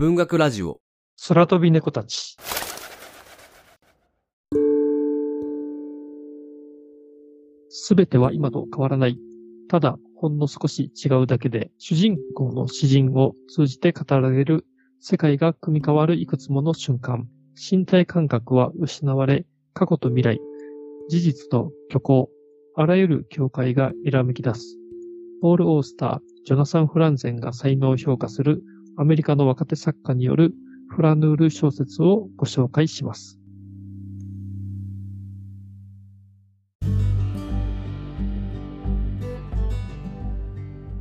文学ラジオ。空飛び猫たち。すべては今と変わらない。ただ、ほんの少し違うだけで、主人公の詩人を通じて語られる世界が組み変わるいくつもの瞬間。身体感覚は失われ、過去と未来、事実と虚構、あらゆる境界が揺めき出す。ポール・オースター、ジョナサン・フランゼンが才能を評価するアメリカの若手作家によるフラヌール小説をご紹介します。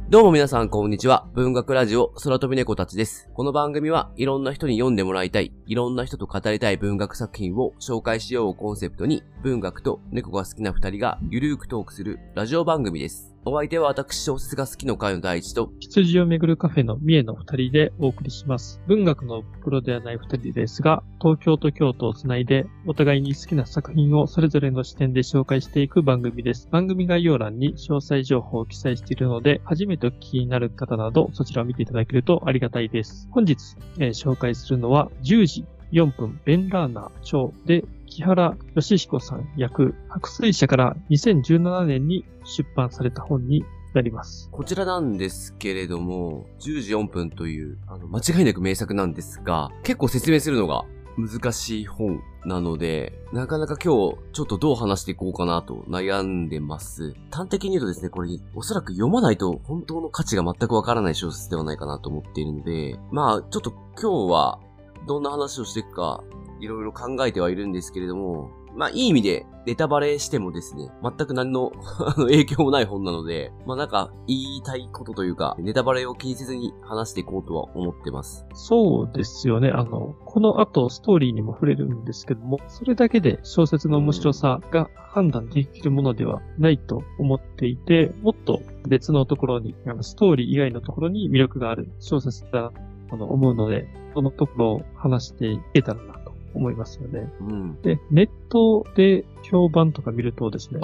どうも皆さんこんにちは。文学ラジオ空飛び猫たちです。この番組はいろんな人に読んでもらいたい、いろんな人と語りたい文学作品を紹介しようをコンセプトに、文学と猫が好きな二人がゆるーくトークするラジオ番組です。お相手は私小説が好きの会の第一と、羊をめぐるカフェの三重の二人でお送りします。文学のプロではない二人ですが、東京と京都をつないで、お互いに好きな作品をそれぞれの視点で紹介していく番組です。番組概要欄に詳細情報を記載しているので、初めてお聞きになる方など、そちらを見ていただけるとありがたいです。本日、えー、紹介するのは、10時4分、ベンラーナー長で木原義彦さん役、白水社から2017年に出版された本になります。こちらなんですけれども、10時4分という、あの、間違いなく名作なんですが、結構説明するのが難しい本なので、なかなか今日ちょっとどう話していこうかなと悩んでます。端的に言うとですね、これおそらく読まないと本当の価値が全くわからない小説ではないかなと思っているので、まあちょっと今日はどんな話をしていくかいろいろ考えてはいるんですけれども、まあ、いい意味で、ネタバレしてもですね、全く何の 影響もない本なので、まあなんか、言いたいことというか、ネタバレを気にせずに話していこうとは思ってます。そうですよね。あの、この後、ストーリーにも触れるんですけども、それだけで小説の面白さが判断できるものではないと思っていて、もっと別のところに、あのストーリー以外のところに魅力がある小説だと思うので、そのところを話していけたらな思いますよね。うん、で、ネットで評判とか見るとですね、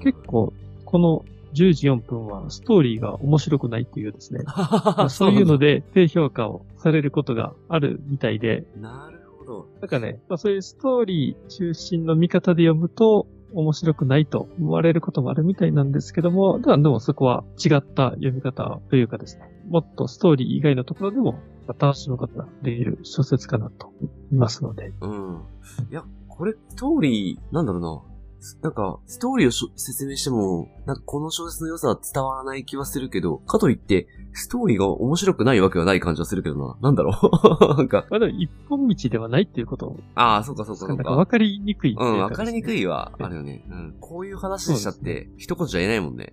結構この10時4分はストーリーが面白くないっていうですね、そういうので低評価をされることがあるみたいで、なるほど。なんかね、まあ、そういうストーリー中心の見方で読むと、面白くないと思われることもあるみたいなんですけども、でもそこは違った読み方というかですね、もっとストーリー以外のところでも楽しむことができる小説かなと思いますので。うん。いや、これ、ストーリー、なんだろうな。なんか、ストーリーを説明しても、なんかこの小説の良さは伝わらない気はするけど、かといって、ストーリーが面白くないわけはない感じはするけどな。なんだろう なんか。まあでも一本道ではないっていうことああ、そうかそうかそうか。なんか分かりにくいうん、分かりにくいはあるよね。うん。こういう話しちゃって、一言じゃ言えないもんね。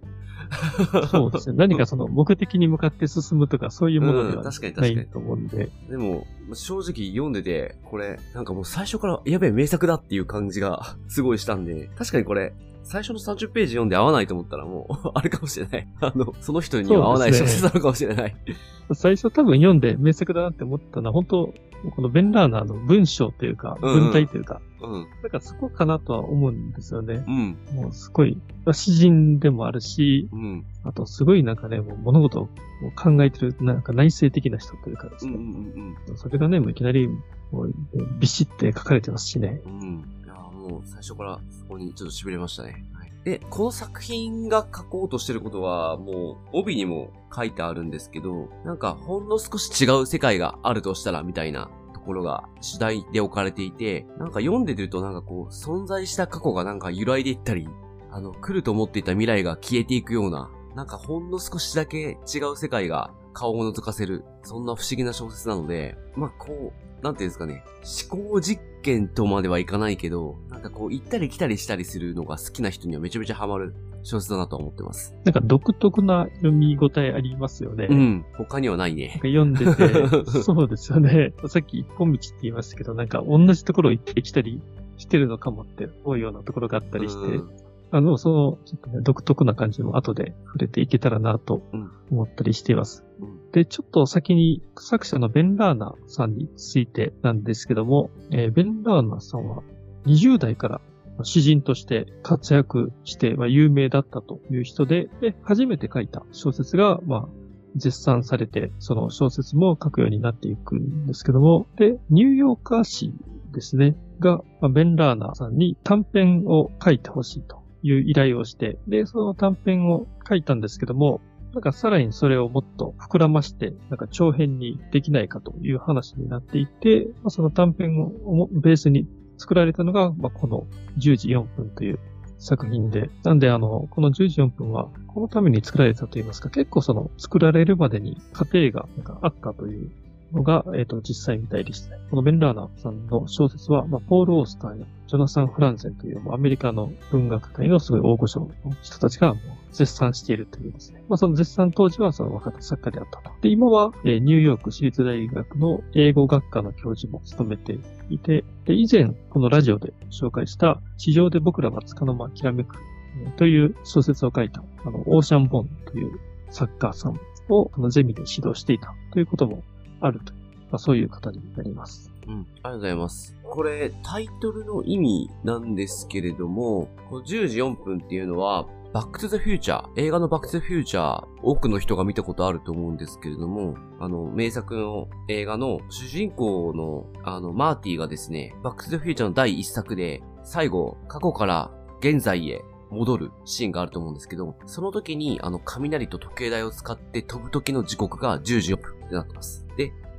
そうですね。何かその目的に向かって進むとかそういうものではないと思うんで。でも、正直読んでて、これ、なんかもう最初からやべえ名作だっていう感じが すごいしたんで、確かにこれ、最初の30ページ読んで合わないと思ったらもう あれかもしれない。あの、その人には合わない小説なのかもしれない。最初多分読んで名作だなって思ったのは、本当このベンラーナーの文章というか、文体というか、うん。だからそこかなとは思うんですよね。うん。もうすごい、詩人でもあるし、うん。あとすごいなんかね、もう物事を考えてる、なんか内省的な人というかですね。うんうんうん。それがね、もういきなり、もうビシって書かれてますしね。うん。もう最初からそこにちょっと痺れましたね。はい、で、この作品が書こうとしてることは、もう帯にも書いてあるんですけど、なんかほんの少し違う世界があるとしたらみたいなところが主題で置かれていて、なんか読んでるとなんかこう、存在した過去がなんか揺らいでいったり、あの、来ると思っていた未来が消えていくような、なんかほんの少しだけ違う世界が顔を覗かせる、そんな不思議な小説なので、まあこう、なんていうんですかね、思考実験とまではいかないけど、なんかこう行ったり来たりしたりするのが好きな人にはめちゃめちゃハマる小説だなと思ってます。なんか独特な読み応えありますよね。うん。他にはないね。読んでて、そうですよね。さっき一本道って言いましたけど、なんか同じところ行ってきたりしてるのかもって思うようなところがあったりして、あの、その、ちょっとね、独特な感じも後で触れていけたらなと思ったりしています。うん、で、ちょっと先に作者のベン・ラーナさんについてなんですけども、えー、ベン・ラーナさんは20代から詩人として活躍して、ま、有名だったという人で、で、初めて書いた小説が、まあ、絶賛されて、その小説も書くようになっていくんですけども、で、ニューヨーカー紙ですね、が、まあベン・ラーナさんに短編を書いてほしいという依頼をして、で、その短編を書いたんですけども、なんかさらにそれをもっと膨らまして、なんか長編にできないかという話になっていて、まあ、その短編をベースに作られたのが、まあ、この10時4分という作品で、なんであの、この10時4分は、このために作られたといいますか、結構その作られるまでに過程がなんかあったというのが、えっ、と、実際みたいでしたね。このベン・ラーナさんの小説は、まあ、ポール・オースターやジョナサン・フランゼンという、アメリカの文学界のすごい大御所の人たちがもう絶賛しているというですね。まあ、その絶賛当時はその若手作家であったと。で、今は、えニューヨーク市立大学の英語学科の教授も務めていて、で、以前、このラジオで紹介した、地上で僕らは束の間きらめく、という小説を書いた、あの、オーシャン・ボンという作家さんを、あの、ゼミで指導していたということもあるという、まあ、そういう方になります。うん。ありがとうございます。これ、タイトルの意味なんですけれども、この10時4分っていうのは、バックトゥザフューチャー、映画のバックトゥザフューチャー、多くの人が見たことあると思うんですけれども、あの、名作の映画の主人公の、あの、マーティがですね、バックトゥザフューチャーの第一作で、最後、過去から現在へ戻るシーンがあると思うんですけど、その時に、あの、雷と時計台を使って飛ぶ時の時刻が10時4分ってなってます。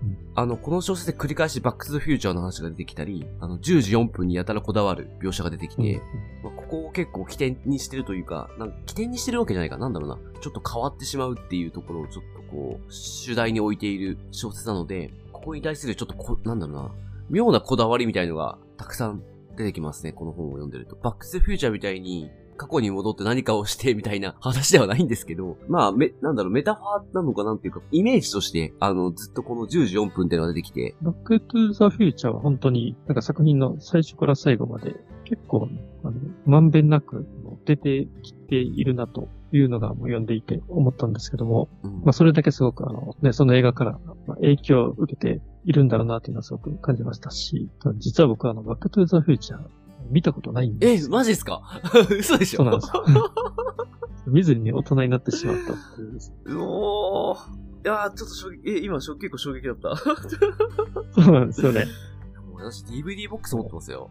で、あの、この小説で繰り返しバックトゥザフューチャーの話が出てきたり、あの、10時4分にやたらこだわる描写が出てきて、まあ、ここを結構起点にしてるというか、なんか起点にしてるわけじゃないか、なんだろうな。ちょっと変わってしまうっていうところをちょっとこう、主題に置いている小説なので、ここに対するちょっとこ、なんだろうな、妙なこだわりみたいのがたくさん出てきますね、この本を読んでると。バックトゥザフューチャーみたいに、過去に戻って何かをしてみたいな話ではないんですけど、まあ、め、なんだろう、メタファーなのかなんていうか、イメージとして、あの、ずっとこの10時4分っていうのが出てきて、バックトゥザフューチャーは本当に、なんか作品の最初から最後まで結構、あの、まんべんなく出てきているなというのがもう読んでいて思ったんですけども、うん。まあそれだけすごくあの、ね、その映画からまあ影響を受けているんだろうなというのはすごく感じましたし、実は僕はあの、バックトゥザフューチャー見たことないんでえす、。マジですか？嘘でしょ？そうなんですよ。見ずにね大人になってしまったっていうおー。いやー、ちょっと衝撃、え、今、しょ結構衝撃だった。そうなんですよね。もう私 DVD ボックス持ってますよ。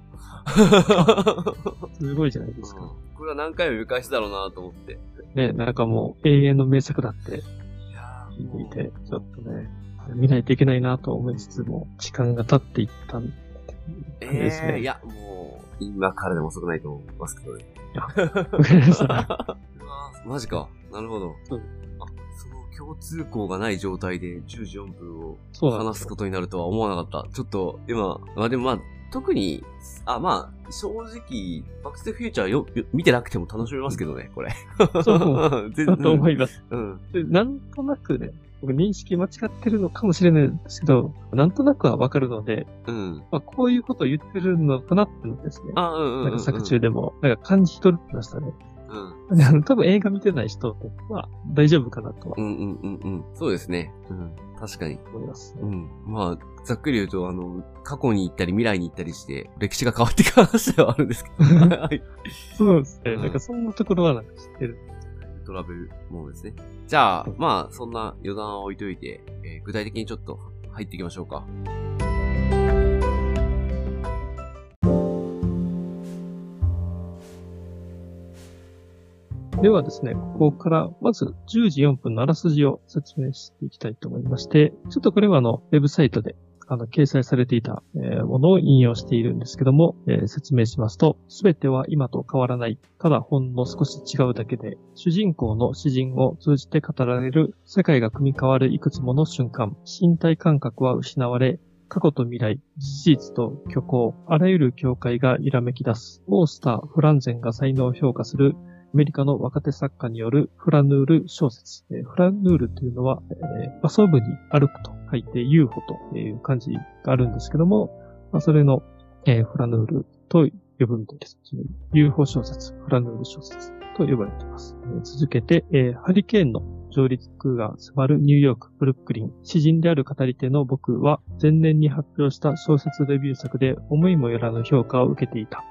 すごいじゃないですか。うんこれは何回も見返しだろうなと思って。ね、なんかもう永遠の名作だっていや聞いていて、ちょっとね、見ないといけないなと思いつつも、時間が経っていったんえですねー、いや、もう、今からでも遅くないと思いますけどね。マジか。なるほど。そうあ、その共通項がない状態で10時4分を。話すことになるとは思わなかった。ちょっと、今、まあでもまあ、特に、あ、まあ、正直、バックステフューチャーよ、よ見てなくても楽しめますけどね、これ。そう 全だと思います。うん。でなんとなくね、僕認識間違ってるのかもしれないんですけど、なんとなくはわかるので、うん。まあ、こういうことを言ってるのかなってのをですね、あ、うんうんうん、うん。なんか作中でも、なんか感じ取ってましたね。うん。多分映画見てない人は大丈夫かなとはうんうんうんうん。そうですね。うん。確かに。思います、うん。まあ、ざっくり言うと、あの、過去に行ったり未来に行ったりして、歴史が変わっていく話ではあるんですけど。はい。そうですね。うんなんかそんなところはなんか知ってる。トラベルものですね。じゃあ、まあ、そんな余談は置いといて、えー具体的にちょっと入っていきましょうか。ではですね、ここからまず10時4分のあらすじを説明していきたいと思いまして、ちょっとこれはあの、ウェブサイトであの、掲載されていた、えものを引用しているんですけども、え説明しますと、すべては今と変わらない、ただほんの少し違うだけで、主人公の詩人を通じて語られる世界が組み変わるいくつもの瞬間、身体感覚は失われ、過去と未来、事実と虚構、あらゆる境界が揺らめき出す、オースター・フランゼンが才能を評価する。メリカの若手作家によるフラヌール小説。えーフラヌールというのは、えー遊ぶに歩くと書いて UFO という漢字があるんですけども、まあ、それの、えーフラヌールと呼ぶみたいです。UFO 小説、フラヌール小説と呼ばれています。えー続けて、えーハリケーンの上陸が迫るニューヨーク、ブルックリン。詩人である語り手の僕は前年に発表した小説デビュー作で思いもよらぬ評価を受けていた。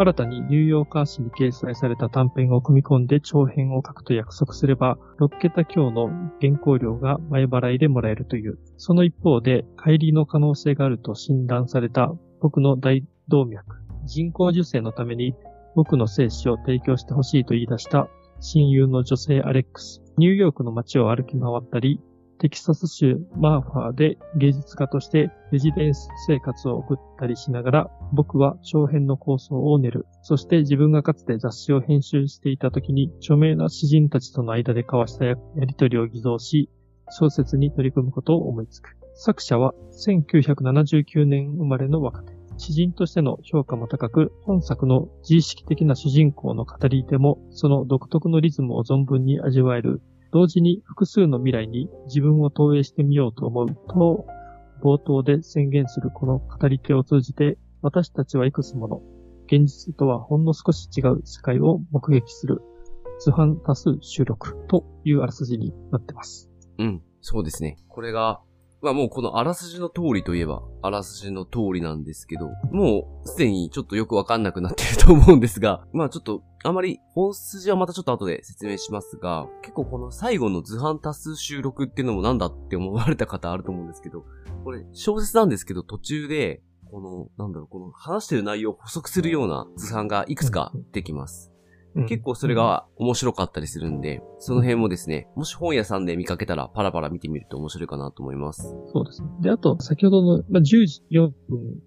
新たにニューヨーカー誌に掲載された短編を組み込んで長編を書くと約束すれば、6桁強の原稿料が前払いでもらえるという。その一方で、帰りの可能性があると診断された僕の大動脈、人工授精のために僕の精子を提供してほしいと言い出した親友の女性アレックス。ニューヨークの街を歩き回ったり、テキサス州マーファーで芸術家としてレジデンス生活を送ったりしながら、僕は長編の構想を練る。そして自分がかつて雑誌を編集していた時に著名な詩人たちとの間で交わしたやりとりを偽造し、小説に取り組むことを思いつく。作者は1979年生まれの若手。詩人としての評価も高く、本作の自意識的な主人公の語り手も、その独特のリズムを存分に味わえる同時に複数の未来に自分を投影してみようと思うと、冒頭で宣言するこの語り手を通じて、私たちはいくつもの、現実とはほんの少し違う世界を目撃する、図版多数収録というあらすじになってます。うん、そうですね。これが、まあもうこのあらすじの通りといえば、あらすじの通りなんですけど、もうすでにちょっとよくわかんなくなってると思うんですが、まあちょっとあまり本筋はまたちょっと後で説明しますが、結構この最後の図版多数収録っていうのもなんだって思われた方あると思うんですけど、これ小説なんですけど途中で、この、なんだろう、この話してる内容を補足するような図版がいくつかできます。結構それが面白かったりするんで、その辺もですね、もし本屋さんで見かけたらパラパラ見てみると面白いかなと思います。そうですね。で、あと、先ほどの、まあ、10時4分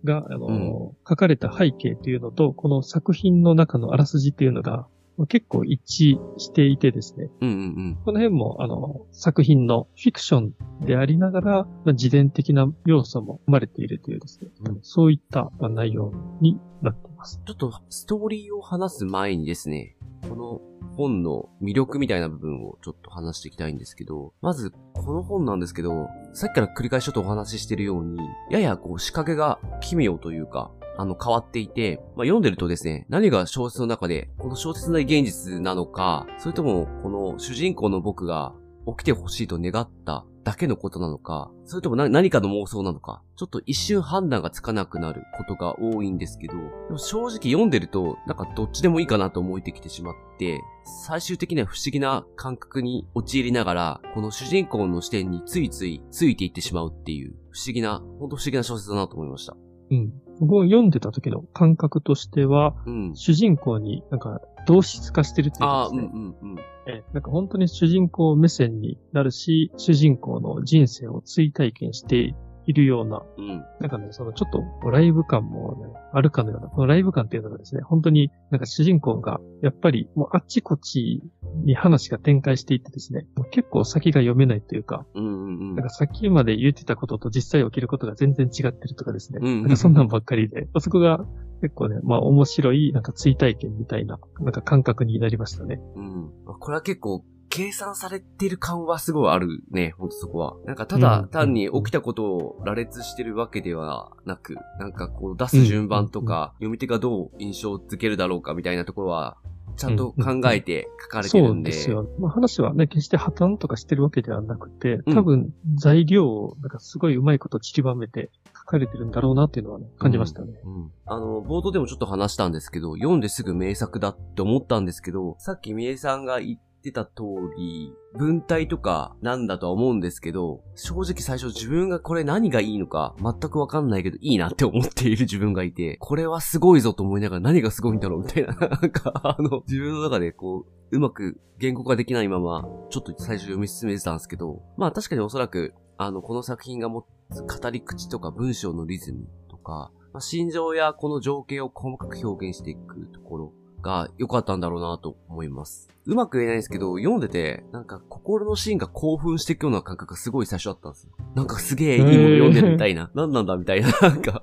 が、あの、うん、書かれた背景というのと、この作品の中のあらすじっていうのが、結構一致していてですね。うんうんうん、この辺も、あの、作品のフィクションでありながら、まあ、自伝的な要素も生まれているというですね。うん、そういった、まあ、内容になっています。ちょっとストーリーを話す前にですね、この本の魅力みたいな部分をちょっと話していきたいんですけど、まず、この本なんですけど、さっきから繰り返しちょっとお話ししてるように、ややこう仕掛けが奇妙というか、あの変わっていて、まあ、読んでるとですね、何が小説の中で、この小説内現実なのか、それともこの主人公の僕が起きてほしいと願っただけのことなのか、それとも何かの妄想なのか、ちょっと一瞬判断がつかなくなることが多いんですけど、でも正直読んでると、なんかどっちでもいいかなと思えてきてしまって、最終的には不思議な感覚に陥りながら、この主人公の視点についついついていってしまうっていう、不思議な、ほんと不思議な小説だなと思いました。うん。僕を読んでた時の感覚としては、うん、主人公になんか同質化してるっていうかですね。あうんうんうん。え、なんか本当に主人公目線になるし、主人公の人生を追体験しているような、うん、なんかね、そのちょっとライブ感もね、あるかのような、このライブ感っていうのがですね、本当になんか主人公が、やっぱりもうあっちこっちに話が展開していってですね、結構先が読めないというか、うんうんうん、なんか先まで言ってたことと実際起きることが全然違ってるとかですね、うんうんうん、なんかそんなんばっかりで、そこが結構ね、まあ面白い、なんか追体験みたいな、なんか感覚になりましたね。うん。これは結構計算されてる感はすごいあるね、ほんとそこは。なんかただ単に起きたことを羅列してるわけではなく、なんかこう出す順番とか、読み手がどう印象をつけるだろうかみたいなところは、ちゃんと考えて書かれてるんで。そうですよ。まあ、話はね、決して破綻とかしてるわけではなくて、多分材料をなんかすごいうまいこと散りばめて書かれてるんだろうなっていうのはね、感じましたね。うん、うん、あの、冒頭でもちょっと話したんですけど、読んですぐ名作だって思ったんですけど、さっきみえさんが言ってた通り、文体とかなんだとは思うんですけど、正直最初自分がこれ何がいいのか全くわかんないけどいいなって思っている自分がいて、これはすごいぞと思いながら何がすごいんだろうみたいな、なんかあの、自分の中でこう、うまく言語化できないまま、ちょっと最初読み進めてたんですけど、まあ確かにおそらく、あの、この作品が持つ語り口とか文章のリズムとか、まあ、心情やこの情景を細かく表現していくところが良かったんだろうなと思います。うまく言えないんですけど、読んでて、なんか心のシーンが興奮していくような感覚がすごい最初あったんですよ。なんかすげえいいもの読んでるみたいな。何なんだみたいな。なんか、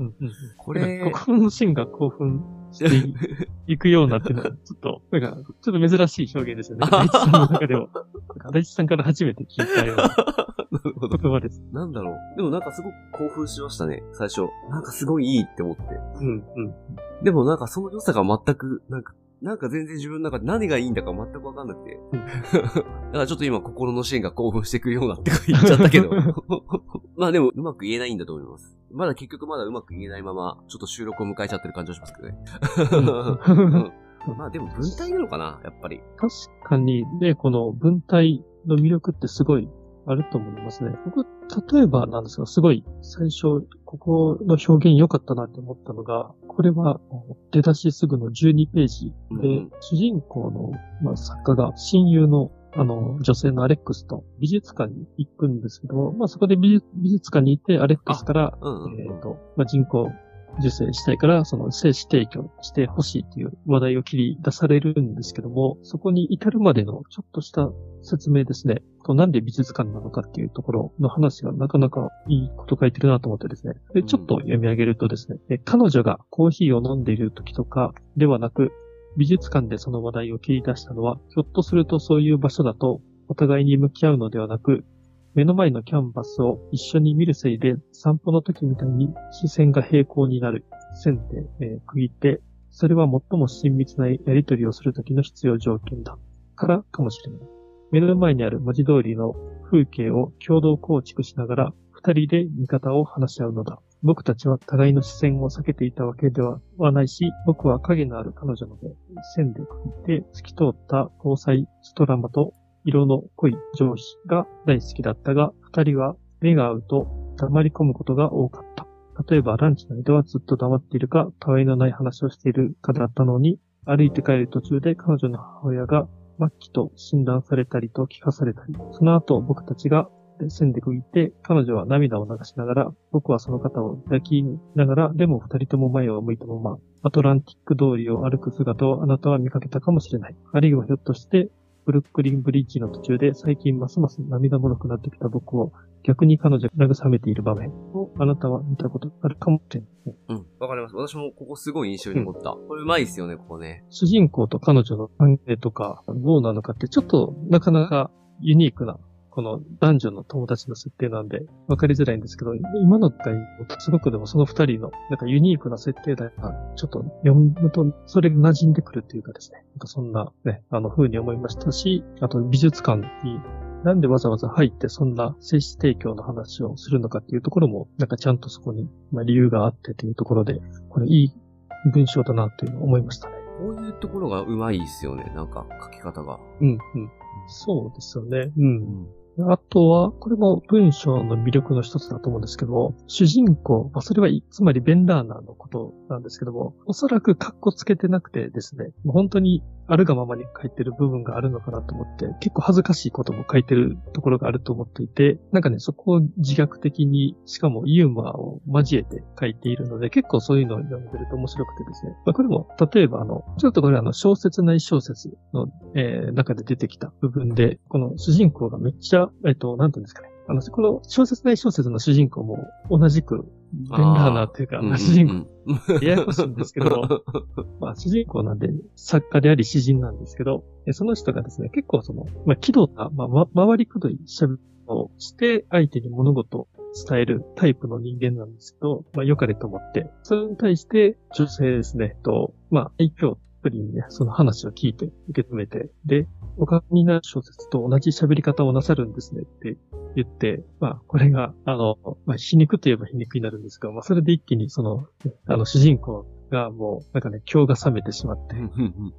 これ。心のシーンが興奮していくようなっていうのは、ちょっと、なんか、ちょっと珍しい表現ですよね。大地さんの中でも。大地さんから初めて聞いたような。なるほど。言葉です。なんだろう。でもなんかすごく興奮しましたね、最初。なんかすごいいいって思って。うん、うん。でもなんかその良さが全く、なんかなんか全然自分の中で何がいいんだか全くわかんなくて。だからちょっと今心のシーンが興奮してくるようなって言っちゃったけど。まあでも、うまく言えないんだと思います。まだ結局まだうまく言えないまま、ちょっと収録を迎えちゃってる感じがしますけどね。うん まあでも文体なのかなやっぱり。確かにね、この文体の魅力ってすごいあると思いますね。僕、例えばなんですが、すごい最初、ここの表現良かったなって思ったのが、これは出だしすぐの12ページで、うんうん主人公の、まあ、作家が親友のあの、女性のアレックスと美術館に行くんですけど、まあそこで美術美術館に行ってアレックスから、うんうんうん。えっ、と、まあ人工受精したいから、その精子提供してほしいっていう話題を切り出されるんですけども、そこに至るまでのちょっとした説明ですね。となんで美術館なのかっていうところの話がなかなかいいこと書いてるなと思ってですね。で、ちょっと読み上げるとですね、え彼女がコーヒーを飲んでいる時とかではなく、美術館でその話題を切り出したのは、ひょっとするとそういう場所だと、お互いに向き合うのではなく、目の前のキャンバスを一緒に見るせいで散歩の時みたいに視線が平行になる線で、えー区切って、それは最も親密なやりとりをする時の必要条件だ。からかもしれない。目の前にある文字通りの風景を共同構築しながら二人で見方を話し合うのだ。僕たちは互いの視線を避けていたわけではないし、僕は影のある彼女の目、線で区切って透き通った交際ストラマと色の濃い上司が大好きだったが、二人は目が合うと黙り込むことが多かった。例えばランチの間はずっと黙っているか、たわいのない話をしているかだったのに、歩いて帰る途中で彼女の母親が末期と診断されたりと聞かされたり、その後僕たちが線で区切って、彼女は涙を流しながら、僕はその方を抱きながら、でも二人とも前を向いたまま、アトランティック通りを歩く姿をあなたは見かけたかもしれない。あるいはひょっとして、ブルックリンブリッジの途中で最近ますます涙もろくなってきた僕を逆に彼女が慰めている場面をあなたは見たことがあるかもしれない。うん。わかります。私もここすごい印象に残った。これうまいですよね、ここね。主人公と彼女の関係とかどうなのかってちょっとなかなかユニークなこの男女の友達の設定なんで分かりづらいんですけど、今の回すごくでもその二人のなんかユニークな設定だな、ちょっと読むとそれが馴染んでくるっていうかですね、なんかそんなね、あの風に思いましたし、あと美術館になんでわざわざ入ってそんな精子提供の話をするのかっていうところも、なんかちゃんとそこに、まあ、理由があってというところで、これいい文章だなというのを思いましたね。こういうところがうまいですよね。なんか書き方が。うん、うん。そうですよね。うん。あとは、これも文章の魅力の一つだと思うんですけど、主人公、まあ、それは、つまりベン・ラーナーのことなんですけども、おそらくカッコつけてなくてですね、本当にあるがままに書いてる部分があるのかなと思って、結構恥ずかしいことも書いてるところがあると思っていて、なんかね、そこを自虐的に、しかもユーモアを交えて書いているので、結構そういうのを読んでると面白くてですね、まあ、これも、例えばあの、ちょっとこれあの、小説内小説の、えー中で出てきた部分で、この主人公がめっちゃ、えっ、と、なんていうんですかね、あの、この小説内小説の主人公も同じく、ベン・ラーナーというか、まあ主人公、公 ややこしいんですけど、まあ、主人公なんで、作家であり詩人なんですけど、えその人がですね、結構その、まあ、気取った、まあ、ま、回りくどい喋りをして、相手に物事を伝えるタイプの人間なんですけど、まあ、良かれと思って、それに対して、女性ですね、と、まあ、愛嬌プリに、その話を聞いて、受け止めて、で、お書きになる小説と同じ喋り方をなさるんですねって言って、まあ、これが、あの、まあ、皮肉といえば皮肉になるんですが、まあ、それで一気にその、あの、主人公がもう、なんかね、今日が冷めてしまって、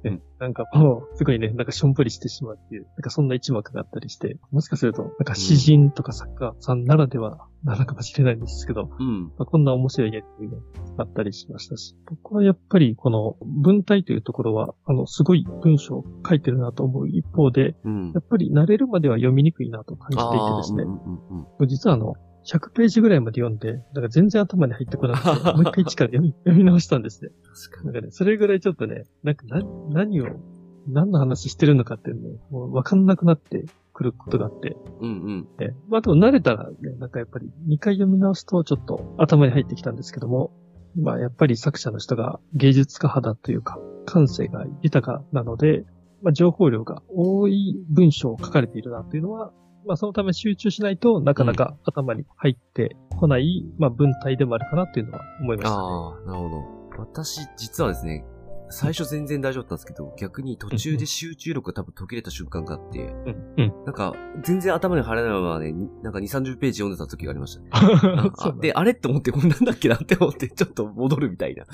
ねなんかもう、すごいね、なんかしょんぼりしてしまうっていう、なんかそんな一幕があったりして、もしかすると、なんか詩人とか作家さんならではなのかもしれないんですけど、うん。まあ、こんな面白いやりがあったりしましたし、僕はやっぱりこの文体というところは、あの、すごい文章を書いてるなと思う一方で、うんや。っぱり慣れるまでは読みにくいなと感じていてですねうん、うんうん実はあの、100ページぐらいまで読んで、だから全然頭に入ってこなくて、もう一回一から読み読み直したんですね。確かに。なんかね、それぐらいちょっとね、なんかな、何を、何の話してるのかっていうのを、もうわかんなくなってくることがあって、うんうん。ね、まあでも慣れたらね、なんかやっぱり2回読み直すとちょっと頭に入ってきたんですけども、まあやっぱり作者の人が芸術家派だというか、感性が豊かなので、まあ情報量が多い文章を書かれているなというのは、まあそのため集中しないとなかなか頭に入ってこない、まあ文体でもあるかなっていうのは思いましたね。ああ、なるほど。私、実はですね、最初全然大丈夫だったんですけど、逆に途中で集中力が多分途切れた瞬間があって、うん。うん。なんか、全然頭に入らないままね、になんか2、30ページ読んでた時がありましたね。あで、あれって思って、これなんだっけなって思って、ちょっと戻るみたいな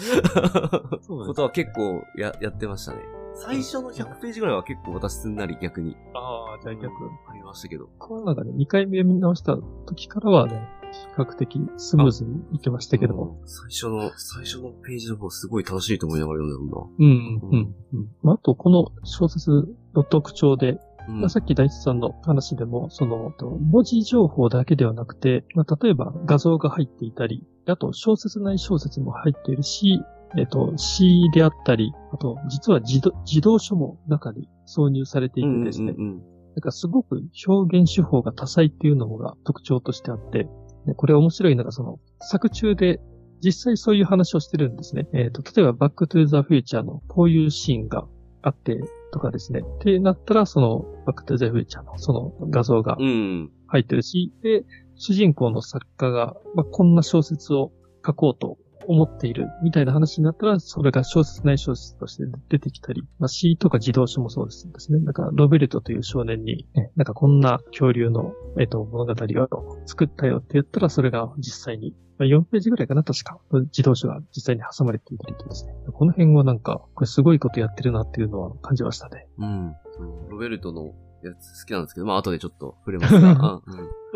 ことは結構や、やってましたね。最初の100ページぐらいは結構私すんなり逆にああ、じゃあ逆。ありましたけど。この中で2回目読み直した時からはね、比較的スムーズにいけましたけども。うん最初の、最初のページの方すごい楽しいと思いながら読んだもうん、うん、うん。まあ、あと、この小説の特徴で、まあ、さっき大地さんの話でも、その、と文字情報だけではなくて、まあ、例えば画像が入っていたり、あと小説内小説も入っているし、えっと、詩であったり、あと、実は児童児童書も中に挿入されていてですね、うんうんうんなんかすごく表現手法が多彩っていうのが特徴としてあって、でこれ面白いのがその作中で実際そういう話をしてるんですね。えっ、と、例えばバックトゥーザフューチャーのこういうシーンがあってとかですね。ってなったらそのバックトゥーザフューチャーのその画像がうん。入ってるし、で、主人公の作家が、まあ、こんな小説を書こうと思っているみたいな話になったら、それが小説内小説として出てきたり、まあ、詩とか自動書もそうですですね。なんか、ロベルトという少年に、ね、なんかこんな恐竜の、えっと、物語を作ったよって言ったら、それが実際に、まあ、4ページぐらいかな、確か、自動書が実際に挟まれていたりとですね。この辺はなんか、これすごいことやってるなっていうのは感じましたね。うん。ロベルトのやつ好きなんですけど、まあ後でちょっと触れますが。うん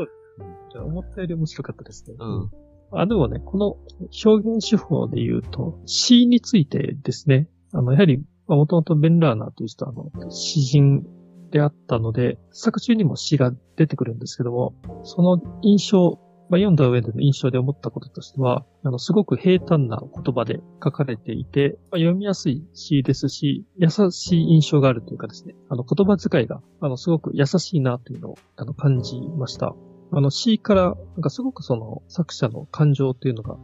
じゃあ思ったより面白かったですね。うん。あ、でもね、この表現手法で言うと、詩についてですね、あの、やはり、もともとベン・ラーナーという人は、あの、詩人であったので、作中にも詩が出てくるんですけども、その印象、まあ、読んだ上での印象で思ったこととしては、あの、すごく平坦な言葉で書かれていて、まあ、読みやすい詩ですし、優しい印象があるというかですね、あの、言葉遣いが、あの、すごく優しいなというのを、あの、感じました。あの詩から、なんかすごくその作者の感情っていうのが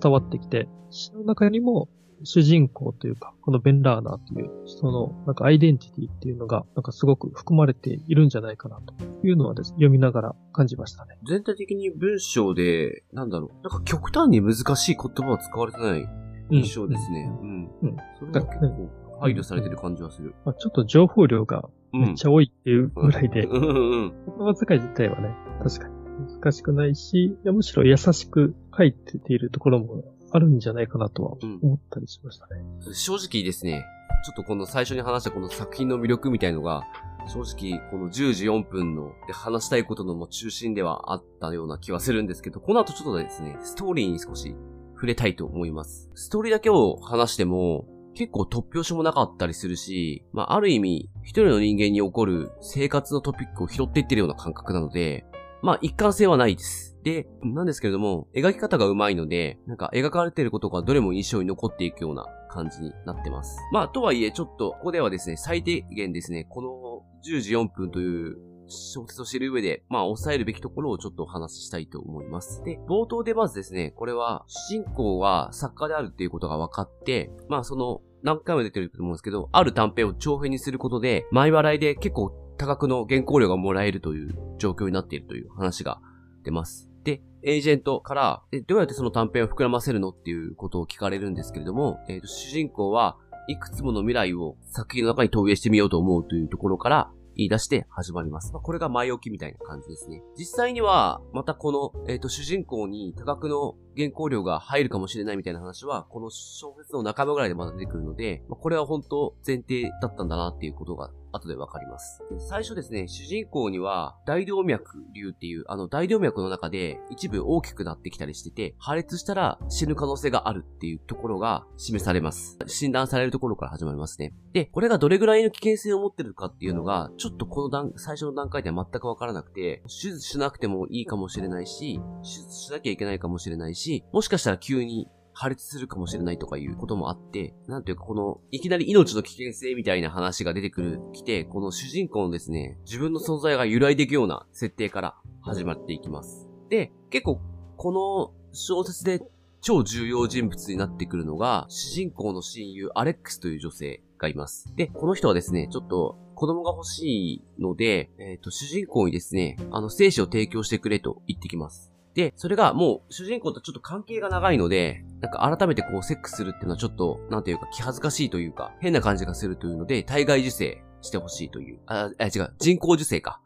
伝わってきて、詩の中にも主人公というか、このベン・ラーナーという人のなんかアイデンティティっていうのが、なんかすごく含まれているんじゃないかなというのはですね、読みながら感じましたね。全体的に文章で、なんだろう、なんか極端に難しい言葉は使われてない印象ですね。うん。うんそれが結構配慮されてる感じはする。まあ、ちょっと情報量がうん。めっちゃ多いっていうぐらいで、うんうんうん。言葉遣い自体はね、確かに難しくないし、いやむしろ優しく書いているところもあるんじゃないかなとはうん思ったりしましたね。正直ですね、ちょっとこの最初に話したこの作品の魅力みたいのが、正直この10時4分ので話したいことのも中心ではあったような気はするんですけど、この後ちょっとですね、ストーリーに少し触れたいと思います。ストーリーだけを話しても、結構突拍子もなかったりするし、まあ、ある意味、一人の人間に起こる生活のトピックを拾っていってるような感覚なので、まあ、一貫性はないです。で、なんですけれども、描き方が上手いので、なんか描かれていることがどれも印象に残っていくような感じになってます。まあ、とはいえ、ちょっと、ここではですね、最低限ですね、この10時4分という小説を知る上で、まあ、抑えるべきところをちょっとお話ししたいと思います。で、冒頭でまずですね、これは、主人公は作家であるっていうことが分かって、まあ、その、何回も出てると思うんですけど、ある短編を長編にすることで、前払いで結構多額の原稿料がもらえるという状況になっているという話が出ます。で、エージェントから、えどうやってその短編を膨らませるのっていうことを聞かれるんですけれども、えーと主人公はいくつもの未来を作品の中に投影してみようと思うというところから言い出して始まります。まあ、これが前置きみたいな感じですね。実際には、またこの、えっ、と、主人公に多額の原稿料が入るかもしれないみたいな話は、この小説の半ばぐらいでまだ出てくるので、まあ、これは本当前提だったんだなっていうことが後でわかります。で最初ですね、主人公には大動脈瘤っていう、あの大動脈の中で一部大きくなってきたりしてて、破裂したら死ぬ可能性があるっていうところが示されます。診断されるところから始まりますね。で、これがどれぐらいの危険性を持ってるかっていうのが、ちょっとこの段最初の段階では全くわからなくて、手術しなくてもいいかもしれないし、手術しなきゃいけないかもしれないし、しもしかしたら急に破裂するかもしれないとかいうこともあって、なんていうかこの、いきなり命の危険性みたいな話が出てくる、来て、この主人公のですね、自分の存在が揺らいでいくような設定から始まっていきます。で、結構、この小説で超重要人物になってくるのが、主人公の親友アレックスという女性がいます。で、この人はですね、ちょっと子供が欲しいので、えっ、と、主人公にですね、あの、精子を提供してくれと言ってきます。で、それがもう主人公とちょっと関係が長いので、なんか改めてこうセックスするっていうのはちょっと、なんていうか気恥ずかしいというか、変な感じがするというので、体外受精してほしいという、あ、あ違う、人工受精か。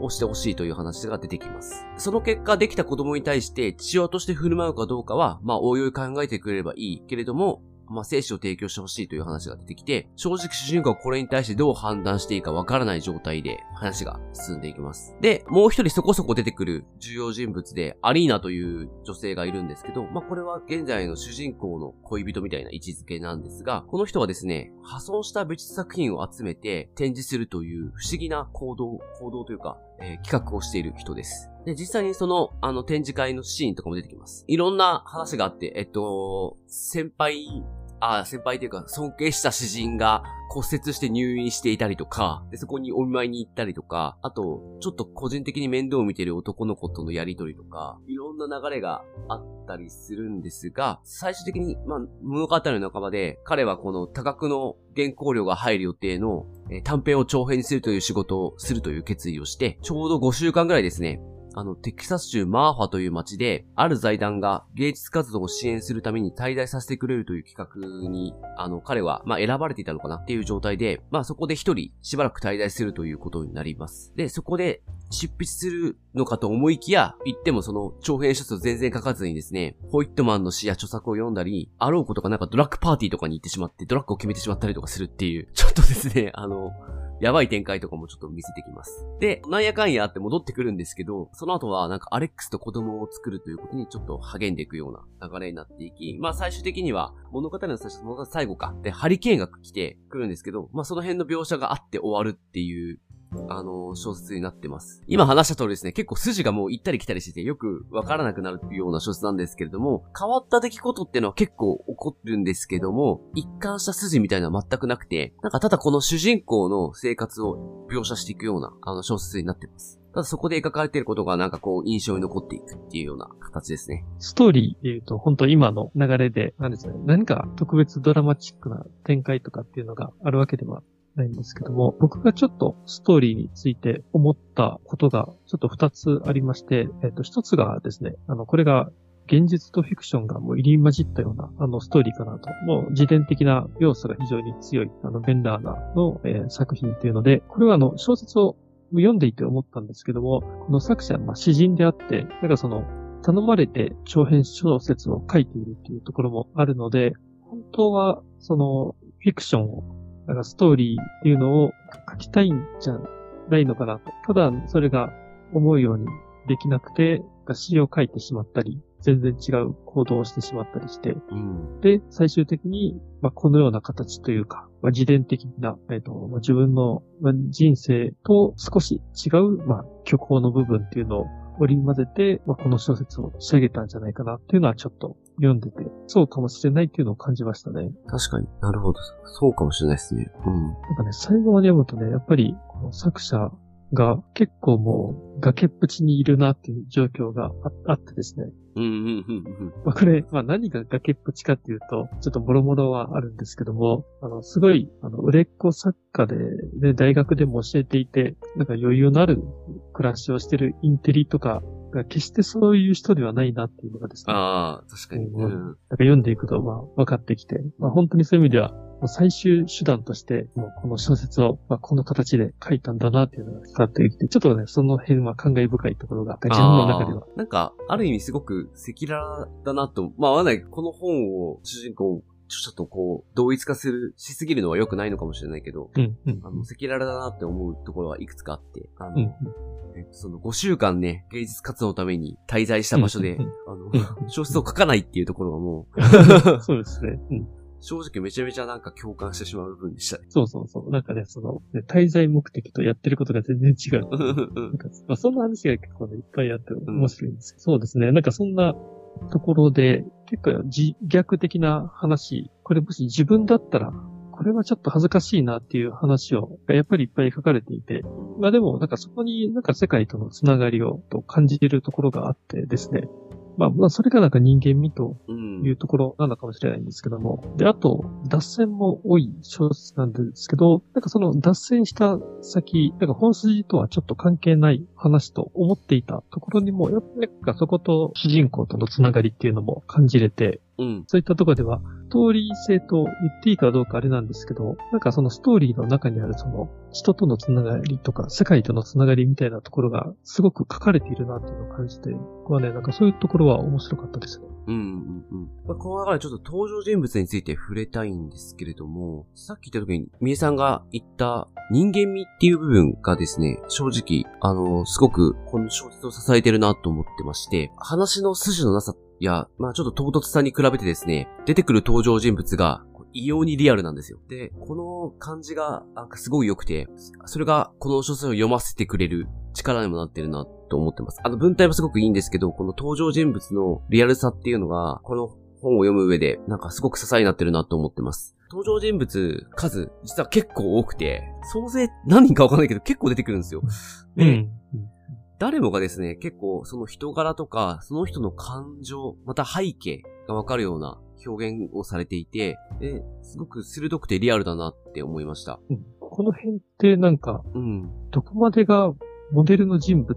をしてほしいという話が出てきます。その結果、できた子供に対して父親として振る舞うかどうかは、まあ、おいおい考えてくれればいいけれども、まあ、精子を提供してほしいという話が出てきて、正直主人公はこれに対してどう判断していいかわからない状態で話が進んでいきます。で、もう一人そこそこ出てくる重要人物で、アリーナという女性がいるんですけど、まあ、これは現在の主人公の恋人みたいな位置づけなんですが、この人はですね、破損した美術作品を集めて展示するという不思議な行動、行動というか、えー、企画をしている人です。で、実際にその、あの、展示会のシーンとかも出てきます。いろんな話があって、えっと、先輩あ先輩というか、尊敬した詩人が骨折して入院していたりとか、で、そこにお見舞いに行ったりとか、あと、ちょっと個人的に面倒を見てる男の子とのやりとりとか、いろんな流れがあったりするんですが、最終的に、まあ、物語の仲間で、彼はこの多額の原稿料が入る予定の、え、短編を長編にするという仕事をするという決意をして、ちょうど5週間ぐらいですね、あの、テキサス州マーファという町で、ある財団が芸術活動を支援するために滞在させてくれるという企画に、あの、彼は、まあ、選ばれていたのかなっていう状態で、まあ、そこで一人しばらく滞在するということになります。で、そこで、執筆するのかと思いきや、言ってもその長編一つを全然書かずにですね、ホイットマンの詩や著作を読んだり、あろうことかなんかドラッグパーティーとかに行ってしまって、ドラッグを決めてしまったりとかするっていう、ちょっとですね、あの、やばい展開とかもちょっと見せてきます。で、なんやかんやって戻ってくるんですけど、その後はなんかアレックスと子供を作るということにちょっと励んでいくような流れになっていき、まあ最終的には物語の最初、最後か。で、ハリケーンが来てくるんですけど、まあその辺の描写があって終わるっていうあの、小説になってます。今話した通りですね、結構筋がもう行ったり来たりしててよくわからなくなるような小説なんですけれども、変わった出来事っていうのは結構起こるんですけども、一貫した筋みたいなのは全くなくて、なんかただこの主人公の生活を描写していくような、あの小説になってます。ただそこで描かれていることがなんかこう印象に残っていくっていうような形ですね。ストーリーで言うと本当今の流れで、何ですかね、何か特別ドラマチックな展開とかっていうのがあるわけではないんですけども、僕がちょっとストーリーについて思ったことがちょっと二つありまして、えっ、と、一つがですね、あの、これが現実とフィクションがもう入り混じったようなあのストーリーかなと。もう自伝的な要素が非常に強いあのベンダーナの、えー、作品というので、これはあの小説を読んでいて思ったんですけども、この作者はまあ詩人であって、なんかその頼まれて長編小説を書いているというところもあるので、本当はそのフィクションをなんかストーリーっていうのを書きたいんじゃないのかなと。ただ、それが思うようにできなくて、詩を書いてしまったり、全然違う行動をしてしまったりして、うん、で、最終的に、まあ、このような形というか、まあ、自伝的な、えっ、ー、と、まあ、自分の人生と少し違う、まあ、虚構の部分っていうのを織り交ぜて、まあ、この小説を仕上げたんじゃないかなっていうのはちょっと読んでて、そうかもしれないっていうのを感じましたね。確かになるほど。そうかもしれないですね。うん。なんかね、最後まで読むとね、やっぱり、この作者が結構もう崖っぷちにいるなっていう状況があってですね。うんうんうんうん。まあこれ、まあ何が崖っぷちかっていうと、ちょっとボロボロはあるんですけども、あの、すごい、あの、売れっ子作家で、で、大学でも教えていて、なんか余裕のある暮らしをしてるインテリとかが決してそういう人ではないなっていうのがですね。ああ、確かに。うん。なんか読んでいくと、まあ、分かってきて、まあ本当にそういう意味では、最終手段として、もうこの小説を、まあ、この形で書いたんだなっていうのが伝わってきて、ちょっとね、その辺は感慨深いところが、自分の中では。なんか、ある意味すごく赤裸々だなと、まあ、わない、この本を主人公ちょっとこう、同一化する、しすぎるのは良くないのかもしれないけど、うんうん、あの、赤裸々だなって思うところはいくつかあって、あの、うんうん、えっと、その5週間ね、芸術活動のために滞在した場所で、あの、小説を書かないっていうところがもう そうですね。うん正直めちゃめちゃなんか共感してしまう部分でしたね。そうそうそう。なんかね、その、ね、滞在目的とやってることが全然違う。なんかまあ、そんな話が結構ね、いっぱいあって面白いんですけど、うん、そうですね。なんかそんなところで、結構自虐的な話、これもし自分だったら、これはちょっと恥ずかしいなっていう話を、やっぱりいっぱい書かれていて、まあでも、なんかそこになんか世界とのつながりをと感じているところがあってですね。まあ、まあ、それがなんか人間味というところなのかもしれないんですけども。で、あと、脱線も多い小説なんですけど、なんかその脱線した先、なんか本筋とはちょっと関係ない話と思っていたところにも、やっぱりなんかそこと主人公とのつながりっていうのも感じれて、うん。そういったところでは、ストーリー性と言っていいかどうかあれなんですけど、なんかそのストーリーの中にあるその人とのつながりとか世界とのつながりみたいなところがすごく書かれているなっていうのを感じて、僕はね、なんかそういうところは面白かったですね。うんうんうん。まあ、この中でちょっと登場人物について触れたいんですけれども、さっき言った時に、みえさんが言った人間味っていう部分がですね、正直、あの、すごくこの小説を支えてるなと思ってまして、話の筋のなさや、まあちょっと唐突さに比べてですね、出てくる登場人物が異様にリアルなんですよ。で、この感じが、なんかすごい良くて、それがこの小説を読ませてくれる力にもなってるなと思ってます。あの文体もすごくいいんですけど、この登場人物のリアルさっていうのが、この本を読む上で、なんかすごく支えになってるなと思ってます。登場人物、数、実は結構多くて、総勢何人かわかんないけど結構出てくるんですよ。で、うん誰もがですね、結構その人柄とか、その人の感情、また背景がわかるような表現をされていて、で、すごく鋭くてリアルだなって思いました。うん、この辺ってなんか、うん、どこまでがモデルの人物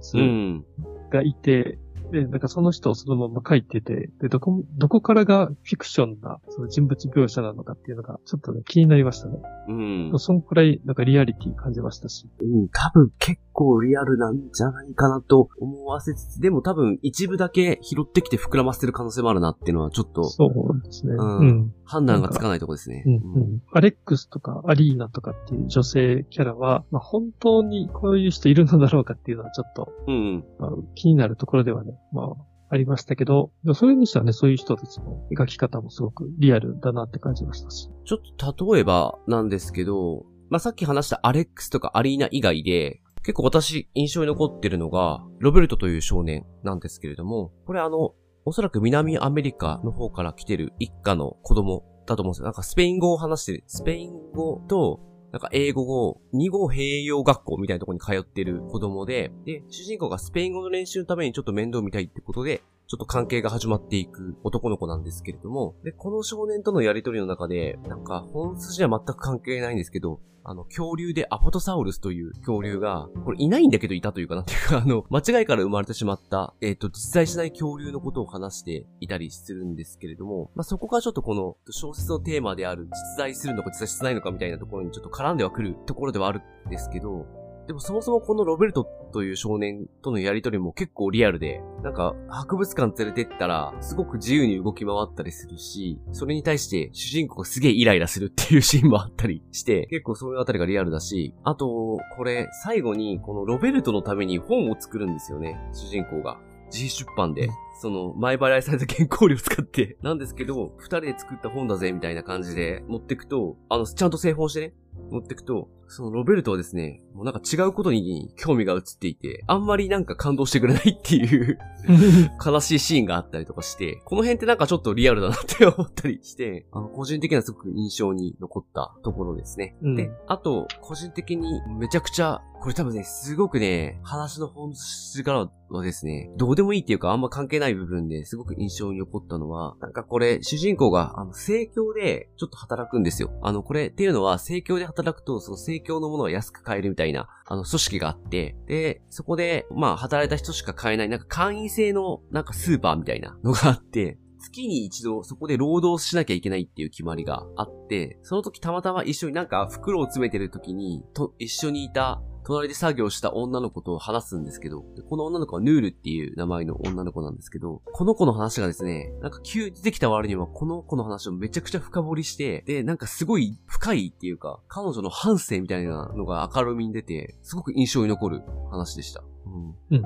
がいて、で、なんかその人をそのまま書いてて、で、どこ、どこからがフィクションな、その人物描写なのかっていうのが、ちょっとね、気になりましたね。うん。そんくらい、なんかリアリティ感じましたし。うん、多分結構リアルなんじゃないかなと思わせつつ、でも多分一部だけ拾ってきて膨らませてる可能性もあるなっていうのはちょっと。そうですね。うん。うん、判断がつかないとこですね。うん、うん。アレックスとかアリーナとかっていう女性キャラは、まあ、本当にこういう人いるのだろうかっていうのはちょっと、うん、まあ、気になるところではね、まあ、ありましたけど、それにしてはね、そういう人たちの描き方もすごくリアルだなって感じましたし。ちょっと例えばなんですけど、まあ、さっき話したアレックスとかアリーナ以外で、結構私印象に残ってるのが、ロベルトという少年なんですけれども、これあの、おそらく南アメリカの方から来てる一家の子供だと思うんですよ。なんかスペイン語を話してる。スペイン語となんか英語語、2語併用学校みたいなところに通ってる子供で、で、主人公がスペイン語の練習のためにちょっと面倒見たいってことで、ちょっと関係が始まっていく男の子なんですけれども、で、この少年とのやりとりの中で、なんか本筋は全く関係ないんですけど、あの、恐竜でアポトサウルスという恐竜が、これいないんだけどいたというかなんていうか、あの、間違いから生まれてしまった、えっ、ー、と、実在しない恐竜のことを話していたりするんですけれども、まあ、そこがちょっとこの小説のテーマである実在するのか実在しないのかみたいなところにちょっと絡んではくるところではあるんですけど、でもそもそもこのロベルトという少年とのやりとりも結構リアルで、なんか博物館連れてったらすごく自由に動き回ったりするし、それに対して主人公がすげえイライラするっていうシーンもあったりして、結構そういうあたりがリアルだし、あと、これ最後にこのロベルトのために本を作るんですよね、主人公が。自費出版で、その、前払いされた原稿料を使って、なんですけど、二人で作った本だぜ、みたいな感じで持ってくと、あの、ちゃんと製本してね、持ってくと、そのロベルトはですね、もうなんか違うことに興味が移っていて、あんまりなんか感動してくれないっていう 悲しいシーンがあったりとかして、この辺ってなんかちょっとリアルだなって思ったりして、あの、個人的にはすごく印象に残ったところですね。うん、で、あと、個人的にめちゃくちゃ、これ多分ね、すごくね、話の本質からはですね、どうでもいいっていうかあんま関係ない部分ですごく印象に残ったのは、なんかこれ、主人公が、あの、生協でちょっと働くんですよ。あの、これっていうのは、生協で働くと、その生供のものを安く買えるみたいな、あの、組織があって、で、そこで、まあ、働いた人しか買えない、なんか会員制の、なんかスーパーみたいなのがあって、月に一度そこで労働しなきゃいけないっていう決まりがあって、その時たまたま一緒になんか袋を詰めてる時に、と、一緒にいた隣で作業した女の子と話すんですけど、この女の子はヌールっていう名前の女の子なんですけど、この子の話がですね、なんか急に出てきた割にはこの子の話をめちゃくちゃ深掘りして、で、なんかすごい深いっていうか、彼女の反省みたいなのが明るみに出て、すごく印象に残る話でした。うん。うん。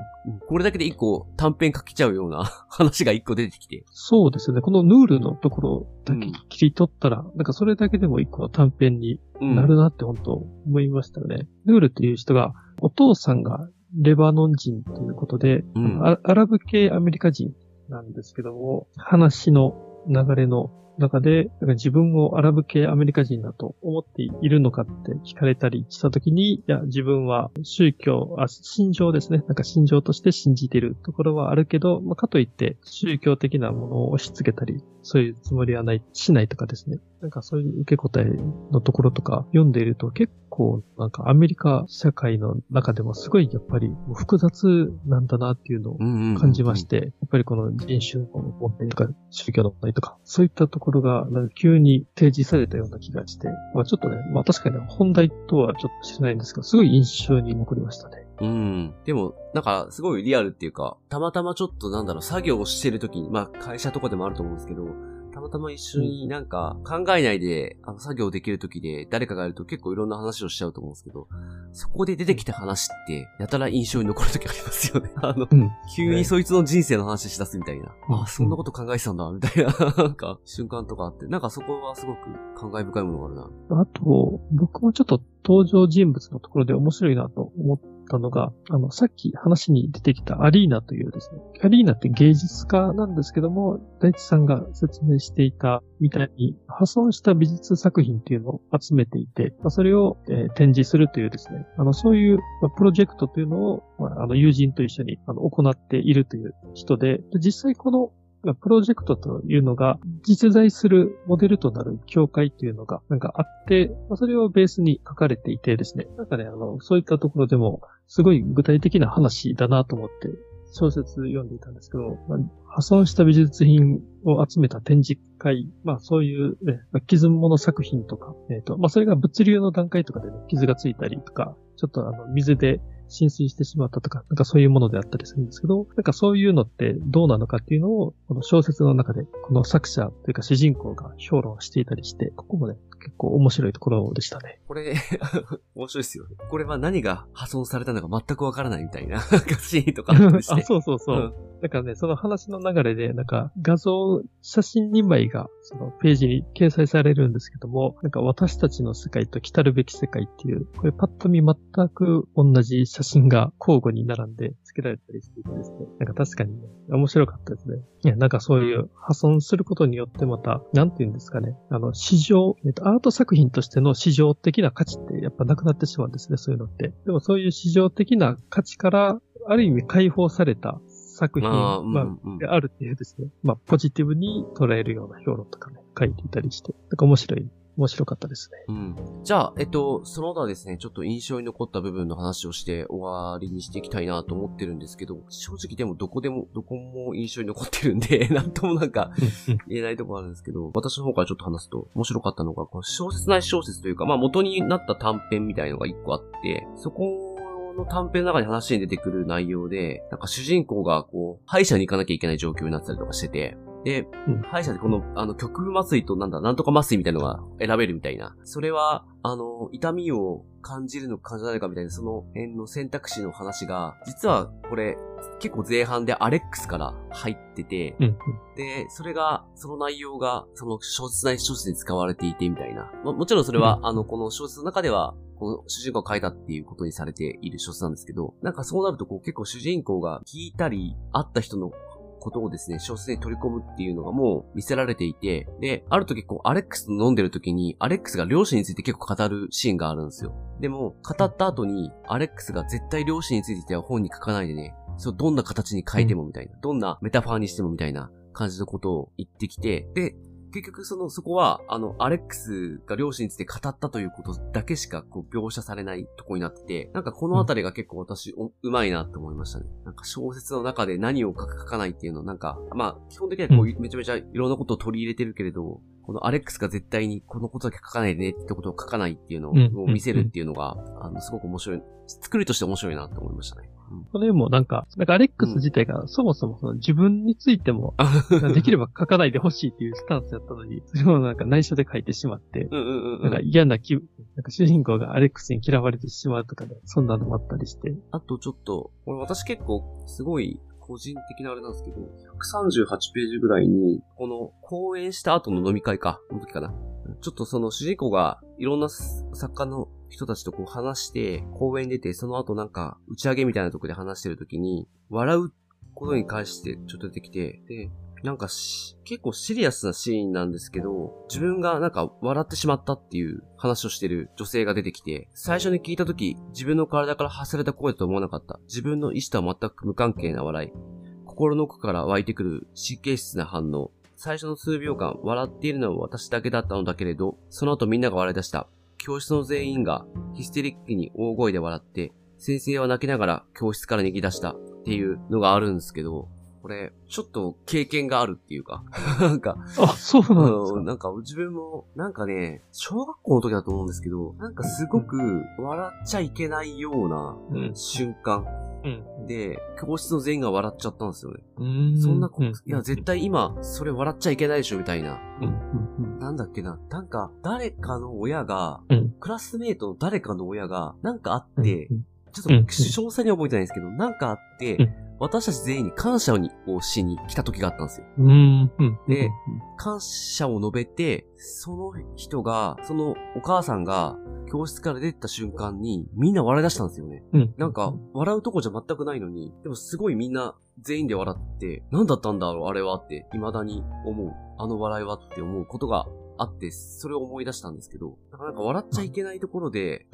これだけで一個短編書けちゃうような 話が一個出てきて。そうですね。このヌールのところだけ切り取ったら、うん、なんかそれだけでも一個の短編になるなって本当思いましたよね。ヌールっていう人が、お父さんがレバノン人ということで、うん、アラブ系アメリカ人なんですけども、話の流れの中で、自分をアラブ系アメリカ人だと思っているのかって聞かれたりしたときに、いや、自分は宗教、あ、信条ですね。なんか信条として信じているところはあるけど、まあ、かといって宗教的なものを押し付けたり、そういうつもりはない、しないとかですね。なんかそういう受け答えのところとか読んでいると結構なんかアメリカ社会の中でもすごいやっぱり複雑なんだなっていうのを感じまして、やっぱりこの人種の問題とか宗教の問題とか、そういったところがなんか急に提示されたような気がして、まあちょっとね、まあ確かに本題とはちょっと知らないんですが、すごい印象に残りましたね。うん。でも、なんか、すごいリアルっていうか、たまたまちょっとなんだろう、作業をしてるときに、まあ会社とかでもあると思うんですけど、たまたま一緒になんか考えないで、あの作業できる時で誰かがいると結構いろんな話をしちゃうと思うんですけど、そこで出てきた話って、やたら印象に残る時ありますよね。あの、うん、急にそいつの人生の話し出すみたいな。うん、あ、そんなこと考えてたんだ、みたいな、なんか、瞬間とかあって、なんかそこはすごく感慨深いものがあるな。あと、僕もちょっと登場人物のところで面白いなと思ったのが、あの、さっき話に出てきたアリーナというですね、アリーナって芸術家なんですけども、大地さんが説明していたみたいに、破損した美術作品っていうのを集めていて、まあ、それを、えー、展示するというですね、あの、そういう、まあ、プロジェクトというのを、まあ、あの、友人と一緒にあの行っているという人で、で実際このプロジェクトというのが実在するモデルとなる教会っていうのがなんかあって、それをベースに書かれていてですね、なんかね、あの、そういったところでもすごい具体的な話だなと思って小説読んでいたんですけど、まあ、破損した美術品を集めた展示会、まあそういう、ね、傷物作品とか、えっ、ー、と、まあそれが物流の段階とかでね、傷がついたりとか、ちょっとあの、水で浸水してしまったとか、なんかそういうものであったりするんですけど、なんかそういうのってどうなのかっていうのを、この小説の中で、この作者というか主人公が評論していたりして、ここもね、結構面白いところでしたね。これ、面白いですよね。これは何が破損されたのか全くわからないみたいなシーンとかあ あ、そうそうそう。うんだからね、その話の流れで、なんか画像、写真2枚がそのページに掲載されるんですけども、なんか私たちの世界と来たるべき世界っていう、これパッと見全く同じ写真が交互に並んで付けられたりしていてですね、なんか確かにね、面白かったですね。いや、なんかそういう破損することによってまた、なんて言うんですかね、あの、市場、えっと、アート作品としての市場的な価値ってやっぱなくなってしまうんですね、そういうのって。でもそういう市場的な価値から、ある意味解放された作品あ、まあ、であるっていうですね、まあ、ポジティブに捉えるような評論とかね、書いていたりして、なんか面白い面白かったですね。うん。じゃあ、えっと、その他ですね、ちょっと印象に残った部分の話をして終わりにしていきたいなと思ってるんですけど、正直でもどこでも、どこも印象に残ってるんで、なんともなんか言えないとこあるんですけど、私の方からちょっと話すと面白かったのが、この小説ない小説というか、まあ元になった短編みたいのが一個あって、そこの短編の中に話に出てくる内容で、なんか主人公がこう、歯医者に行かなきゃいけない状況になったりとかしてて、で、うん、歯医者でこの、あの、極麻酔となんだ、なんとか麻酔みたいなのが選べるみたいな。それは、あの、痛みを感じるのか感じないかみたいな、その辺の選択肢の話が、実はこれ、結構前半でアレックスから入ってて、うん、で、それが、その内容が、その小説内小説に使われていてみたいな。ももちろんそれは、うん、あの、この小説の中では、この主人公が書いたっていうことにされている小説なんですけど、なんかそうなるとこう結構主人公が聞いたり、会った人のことをですね、小説に取り込むっていうのがもう見せられていて、で、ある時こう、アレックスと飲んでる時に、アレックスが両親について結構語るシーンがあるんですよ。でも、語った後に、アレックスが絶対両親については本に書かないでね、そう、どんな形に書いてもみたいな、どんなメタファーにしてもみたいな感じのことを言ってきて、で、結局その、そこは、あの、アレックスが両親について語ったということだけしか、こう、描写されないとこになってて、なんかこのあたりが結構私、ううまいなって思いましたね。なんか小説の中で何を書く書かないっていうの、なんか、まあ、基本的にはこう、めちゃめちゃいろんなことを取り入れてるけれど、このアレックスが絶対にこのことだけ書かないでねってことを書かないっていうのを見せるっていうのが、あの、すごく面白い、作りとして面白いなって思いましたね。これもなんか、なんかアレックス自体がそもそもその自分についても、できれば書かないでほしいっていうスタンスやったのに、それをなんか内緒で書いてしまって、なんか嫌な気分、なんか主人公がアレックスに嫌われてしまうとかね、そんなのもあったりして。あとちょっと、俺私結構すごい個人的なあれなんですけど、138ページぐらいに、この講演した後の飲み会か、の時かな。ちょっとその主人公がいろんな作家の人たちとこう話して、公園に出て、その後なんか打ち上げみたいなとこで話してる時に、笑うことに関してちょっと出てきて、で、なんかし、結構シリアスなシーンなんですけど、自分がなんか笑ってしまったっていう話をしてる女性が出てきて、最初に聞いた時、自分の体から発された声だと思わなかった。自分の意思とは全く無関係な笑い。心の奥から湧いてくる神経質な反応。最初の数秒間、笑っているのは私だけだったのだけれど、その後みんなが笑い出した。教室の全員がヒステリックに大声で笑って、先生は泣きながら教室から逃げ出したっていうのがあるんですけど、これ、ちょっと経験があるっていうか。なんか、あ、そうなんですか、なんか自分も、なんかね、小学校の時だと思うんですけど、なんかすごく笑っちゃいけないような瞬間。うん、で、教室の全員が笑っちゃったんですよね。うん。そんなこ、いや、絶対今、それ笑っちゃいけないでしょ、みたいな。なんだっけな。なんか、誰かの親が、クラスメイトの誰かの親が、なんかあって、ちょっと、詳細に覚えてないんですけど、なんかあって、私たち全員に感謝をしに来た時があったんですよ。で、感謝を述べて、その人が、そのお母さんが教室から出てた瞬間にみんな笑い出したんですよね。なんか、笑うとこじゃ全くないのに、でもすごいみんな全員で笑って、何だったんだろうあれはって、未だに思う。あの笑いはって思うことがあって、それを思い出したんですけど、なんか笑っちゃいけないところで、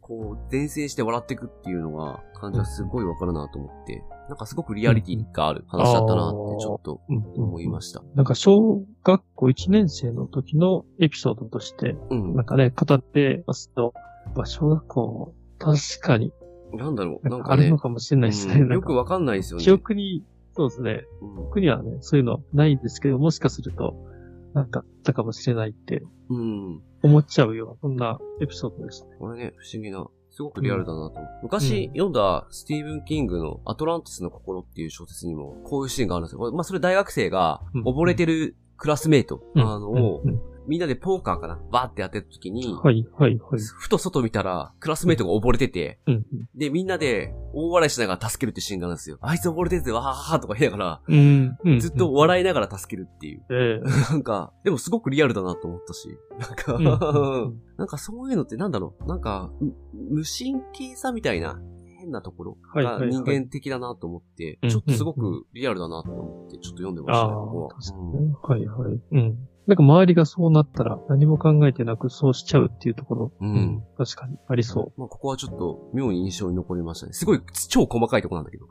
こう、伝染して笑っていくっていうのが、感じはすごいわかるなと思って、なんかすごくリアリティがある話だったなってちょっと思いました。なんか小学校1年生の時のエピソードとして、なんかね、語ってますと、まあ、小学校、確かに。なんだろう、なんか、ね、あるのかもしれないですね。よくわかんないですよね。記憶に、そうですね。僕にはね、そういうのないんですけど、もしかすると、なんかあったかもしれないって、うん。思っちゃうような、そんなエピソードですね。これね、不思議な。すごくリアルだなと。うん、昔読んだスティーブン・キングのアトランティスの心っていう小説にもこういうシーンがあるんですよ。まあそれ大学生が溺れてるクラスメイト、あのをみんなでポーカーかな？バーってやってた時に、はい、はい、はい。ふと外見たら、クラスメイトが溺れてて、うん、で、みんなで大笑いしながら助けるってシーンがあるんですよ。あいつ溺れてて、わははとか言いながら、うん、ずっと笑いながら助けるっていう。えー、なんか、でもすごくリアルだなと思ったし、なんか、なんかそういうのってなんだろう、なんか、無神経さみたいな、変なところが人間的だなと思って、ちょっとすごくリアルだなと思って、ちょっと読んでましたね、ここは。はいはい。うん。なんか周りがそうなったら何も考えてなくそうしちゃうっていうところ。うん。確かにありそう。まあここはちょっと妙に印象に残りましたね。すごい超細かいとこなんだけど。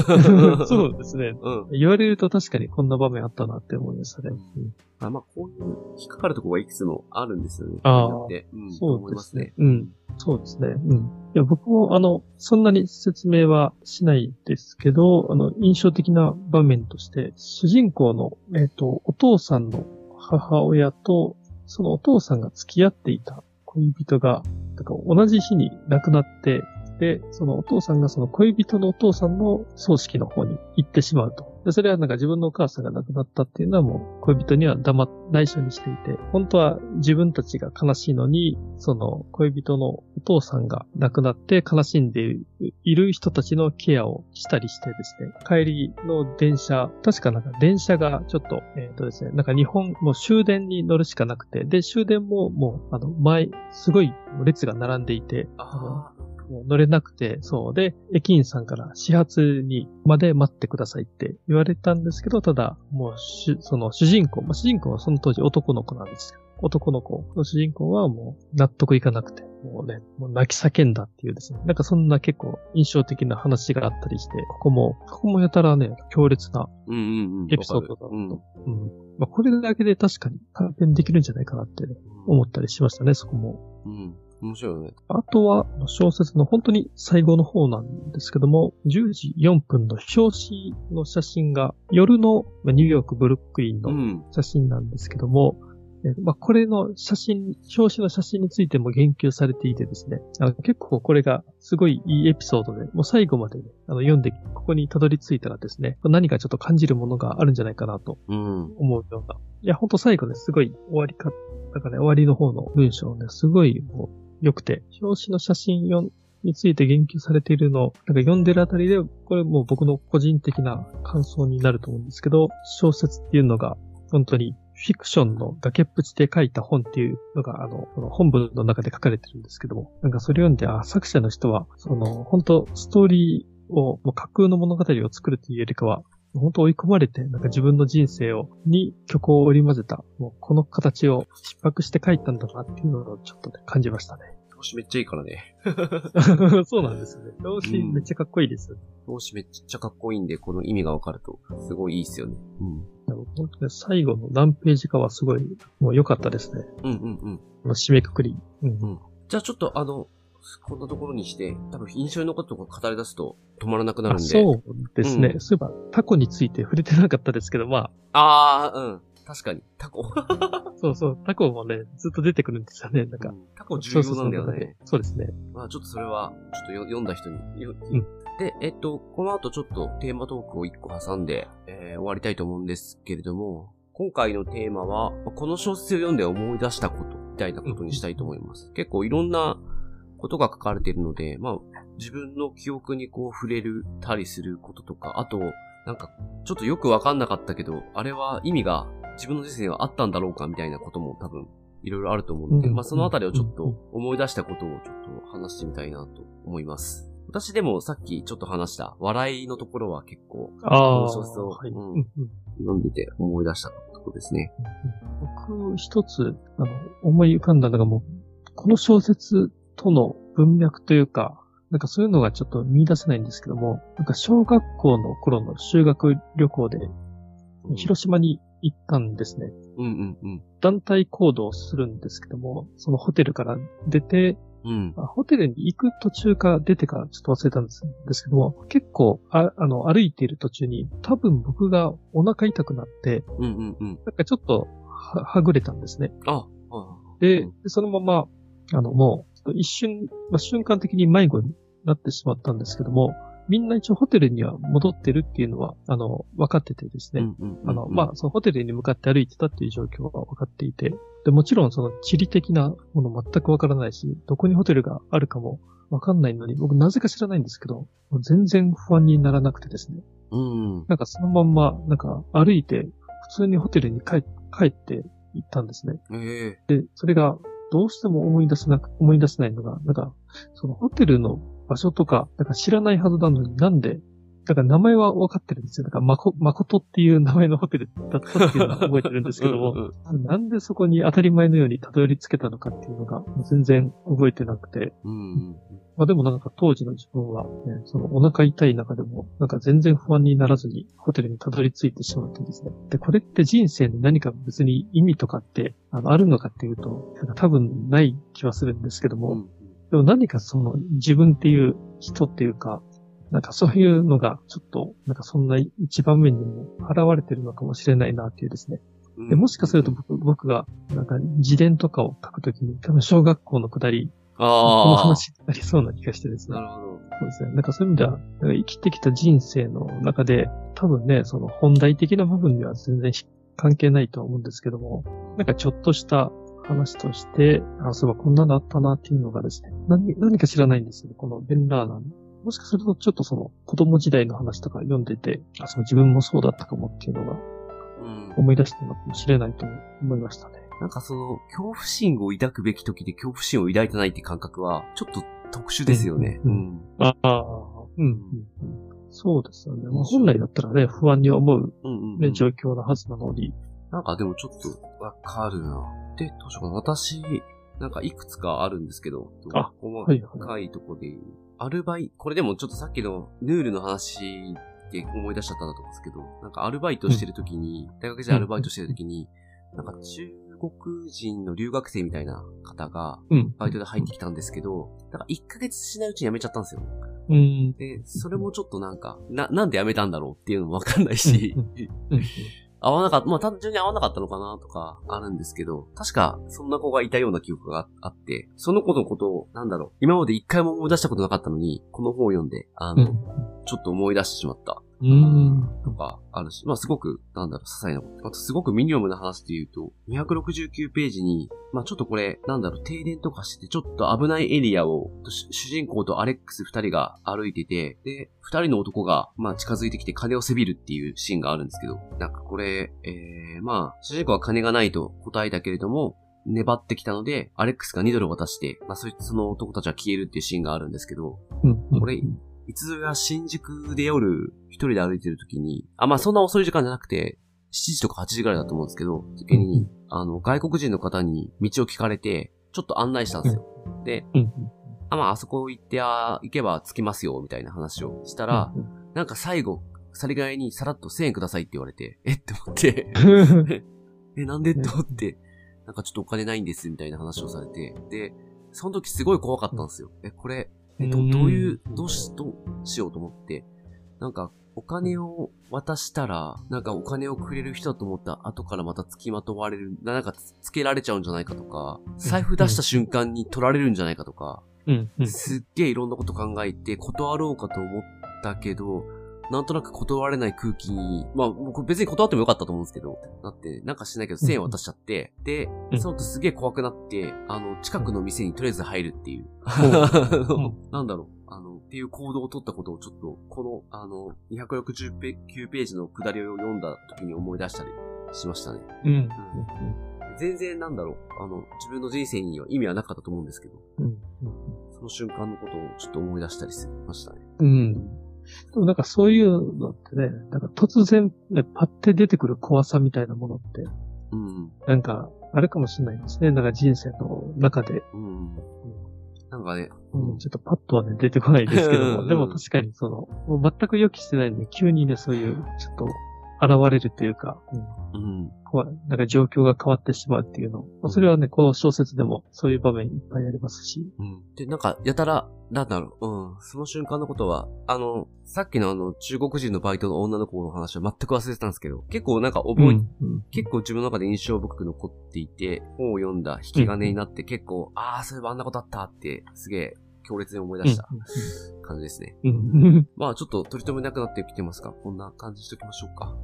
そうですね。うん。言われると確かにこんな場面あったなって思いましたね。うん。あまあこういう引っかかるところがいくつもあるんですよね。ああ。うん、そうですね。うん。そうですね。うん。いや、僕も、あの、そんなに説明はしないですけど、あの、印象的な場面として、主人公の、えっ、ー、と、お父さんの母親と、そのお父さんが付き合っていた恋人が、だから同じ日に亡くなって、で、そのお父さんがその恋人のお父さんの葬式の方に行ってしまうと。で、それはなんか自分のお母さんが亡くなったっていうのはもう恋人には黙っ、内緒にしていて、本当は自分たちが悲しいのに、その恋人のお父さんが亡くなって悲しんでいる人たちのケアをしたりしてですね、帰りの電車、確かなんか電車がちょっと、えっ、ー、とですね、なんか日本、もう終電に乗るしかなくて、で、終電ももう、あの、前、すごい列が並んでいて、あもう乗れなくて、そう。で、駅員さんから始発にまで待ってくださいって言われたんですけど、ただ、もうし、その主人公、まあ、主人公はその当時男の子なんですよ。男の子の主人公はもう納得いかなくて、もうね、もう泣き叫んだっていうですね。なんかそんな結構印象的な話があったりして、ここも、ここもやたらね、強烈なエピソードだと。うんうんうん、まあ、これだけで確かに短編できるんじゃないかなって思ったりしましたね、そこも。うん面白いよね。あとは、小説の本当に最後の方なんですけども、10時4分の表紙の写真が、夜のニューヨーク、ブルックリンの写真なんですけども、うん、まあ、これの写真、表紙の写真についても言及されていてですね、あの結構これがすごいいいエピソードで、もう最後まで、ね、あの読んで、ここにたどり着いたらですね、何かちょっと感じるものがあるんじゃないかなと思うような。うん、いや、ほんと最後ね、すごい終わりか、なんかね、終わりの方の文章ね、すごいもう良くて、表紙の写真について言及されているのを、なんか読んでるあたりで、これもう僕の個人的な感想になると思うんですけど、小説っていうのが、本当にフィクションの崖っぷちで書いた本っていうのが、あの、この本文の中で書かれてるんですけども、なんかそれ読んで、あ、作者の人は、その、本当ストーリーを、もう架空の物語を作るというよりかは、本当追い込まれて、なんか自分の人生を、に曲を織り交ぜた、もうこの形を失迫して書いたんだなっていうのをちょっとね、感じましたね。表紙めっちゃいいからね。そうなんですね。表紙めっちゃかっこいいです。表紙めっちゃかっこいいんで、この意味がわかると、すごいいいっすよね。うん。でも本当に最後の何ページかはすごい、もう良かったですね。うんうんうん。締めくくり。うん。じゃあちょっとあの、こんなところにして、多分印象に残ったところ語り出すと止まらなくなるんで。あそうですね。うんそういえば、タコについて触れてなかったですけど、まああ、うん。確かに。タコ。あ、そうそう、タコもね、ずっと出てくるんですよね。なんか。タコ重要なんだよね。そうですね。まあちょっとそれは、ちょっとよ読んだ人に。ようんで、えっと、この後ちょっとテーマトークを一個挟んで、えー終わりたいと思うんですけれども、今回のテーマは、この小説を読んで思い出したこと、みたいなことにしたいと思います。結構いろんなことが書かれているので、まあ、自分の記憶にこう触れるたりすることとか、あと、なんか、ちょっとよくわかんなかったけど、あれは意味が自分の人生にはあったんだろうかみたいなことも多分、いろいろあると思うので、うんまあそのあたりをちょっとうん思い出したことをちょっと話してみたいなと思います。私でもさっきちょっと話した笑いのところは結構ああ、そうそうはい。う読んでて思い出したところですね。僕、一つ、あの、思い浮かんだのがもう、この小説との文脈というか、なんかそういうのがちょっと見出せないんですけども、なんか小学校の頃の修学旅行で、広島に行ったんですね。うんうんうん。団体行動をするんですけども、そのホテルから出て、うん。あホテルに行く途中か出てかちょっと忘れたんですけども、結構あ、あの、歩いている途中に、多分僕がお腹痛くなって、うんうんうん。なんかちょっとは、はぐれたんですね。あ、でそのまま、あの、もう、一瞬、まあ、瞬間的に迷子になってしまったんですけども、みんな一応ホテルには戻ってるっていうのは、あの、分かっててですね。うんうんうん。あの、まあ、そのホテルに向かって歩いてたっていう状況が分かっていて、で、もちろんその地理的なもの全く分からないし、どこにホテルがあるかも分かんないのに、僕なぜか知らないんですけど、全然不安にならなくてですね。うん。なんかそのまんま、なんか歩いて、普通にホテルに帰帰って行ったんですね。ええで、それがどうしても思い出せなく、思い出せないのが、なんか、そのホテルの場所とか、なんか知らないはずなのになんで、だから名前は分かってるんですよ。なんか、まこ、まことっていう名前のホテルだったっていうのは覚えてるんですけども、うんうんなんでそこに当たり前のようにたどり着けたのかっていうのが、全然覚えてなくて、うんうん。まあでもなんか当時の自分は、ね、そのお腹痛い中でも、なんか全然不安にならずにホテルにたどり着いてしまってですね。で、これって人生に何か別に意味とかって、あの、あるのかっていうと、なんか多分ない気はするんですけども、うんでも何かその自分っていう人っていうか、なんかそういうのがちょっと、なんかそんな一番目にも現れてるのかもしれないなっていうですね。うん。でもしかすると僕僕が、なんか自伝とかを書くときに、多分小学校のくだり、この。話になりそうな気がしてですねな。るほど。そうですね。なんかそういう意味では、なんか生きてきた人生の中で、多分ね、その本題的な部分には全然関係ないとは思うんですけども、なんかちょっとした話として、あ、そういえばこんなのあったなっていうのがですね、何何か知らないんですよね、このベン・ラーナーの。もしかするとちょっとその子供時代の話とか読んでて、あ、その自分もそうだったかもっていうのがうん。思い出したのかもしれないと思いましたね。なんかその、恐怖心を抱くべき時で恐怖心を抱いてないって感覚は、ちょっと特殊ですよね。ううんん。ああ、うん、うん、うん。そうですよね。まあ、本来だったらね、不安に思う、うんうん、うね、ん。状況なはずなのに、なんかでもちょっとわかるな。で、どうしようかな。私、なんかいくつかあるんですけど、あ細かいとこで言う。アルバイ、これでもちょっとさっきのヌールの話で思い出しちゃったんだと思うんですけど、なんかアルバイトしてる時に、大学時代アルバイトしてる時に、なんか中国人の留学生みたいな方が、うん。バイトで入ってきたんですけど、なんか1ヶ月しないうちに辞めちゃったんですよ。うん。で、それもちょっとなんか、な、なんで辞めたんだろうっていうのもわかんないし、うん。合わなかった、まあ単純に合わなかったのかなとかあるんですけど、確かそんな子がいたような記憶があって、その子のことを、なんだろう、今まで一回も思い出したことなかったのに、この本を読んで、あの、ちょっと思い出してしまったうん。とかあるし、まあすごく、なんだろう、些細なこと。あとすごくミニオムな話で言うと、269ページに、まあちょっとこれ、なんだろう、停電とかしてて、ちょっと危ないエリアを、主主人公とアレックス二人が歩いてて、で、二人の男が、まあ近づいてきて金をせびるっていうシーンがあるんですけど、なんかこれ、えー、まあ、主人公は金がないと答えたけれども、粘ってきたので、アレックスが2ドル渡して、まあそいつその男たちは消えるっていうシーンがあるんですけど、うん。これいつぞや新宿で夜一人で歩いてる時に、あ、まあそんな遅い時間じゃなくて、7時とか8時ぐらいだと思うんですけど、時に、あの、外国人の方に道を聞かれて、ちょっと案内したんですよ。で、うん。あ、まああそこ行って、あ行けば着きますよ、みたいな話をしたら、うんなんか最後、さりがいにさらっと1000円くださいって言われて、え？って思って、え、なんで？って思って、なんかちょっとお金ないんです、みたいな話をされて、で、その時すごい怖かったんですよ。え、これ、え、ど、うんどういう、どうし、どうしようと思って、なんか、お金を渡したら、なんかお金をくれる人だと思ったら後からまた付きまとわれる、ななんかつつけられちゃうんじゃないかとか、財布出した瞬間に取られるんじゃないかとか、うん。うん。すっげえいろんなこと考えて断ろうかと思ったけど、なんとなく断れない空気に、まあ、僕別に断ってもよかったと思うんですけど、なって、なんかしないけど1000円渡しちゃって、でう、んその後すげえ怖くなって、あの、近くの店にとりあえず入るっていう。ん なんだろう、あの、っていう行動を取ったことをちょっと、この、あの、269ペ9ページの下りを読んだ時に思い出したりしましたね。うん。全然なんだろう、あの、自分の人生には意味はなかったと思うんですけど、うん。その瞬間のことをちょっと思い出したりしましたね。うん。でもなんかそういうのってね、なんか突然、ね、パッて出てくる怖さみたいなものって、うん。なんかあるかもしれないですね。なんか人生の中で、うん。なんかね、うん、ちょっとパッとはね、出てこないですけども、う んでも確かにその、もう全く予期してないのに急にね、そういう、ちょっと、現れるというか、うんうん。怖いなんか状況が変わってしまうっていうの。まあそれはね、この小説でもそういう場面いっぱいありますし。うん。で、なんか、やたら、なんだろう、うん。その瞬間のことは、あの、さっきのあの、中国人のバイトの女の子の話は全く忘れてたんですけど、結構なんか覚え、うんうん結構自分の中で印象深く残っていて、本を読んだ引き金になって結構、ああ、そういえばあんなことあったって、すげえ強烈に思い出した感じですね。うんうん まあちょっと取り留めなくなってきてますが、こんな感じにしときましょうか。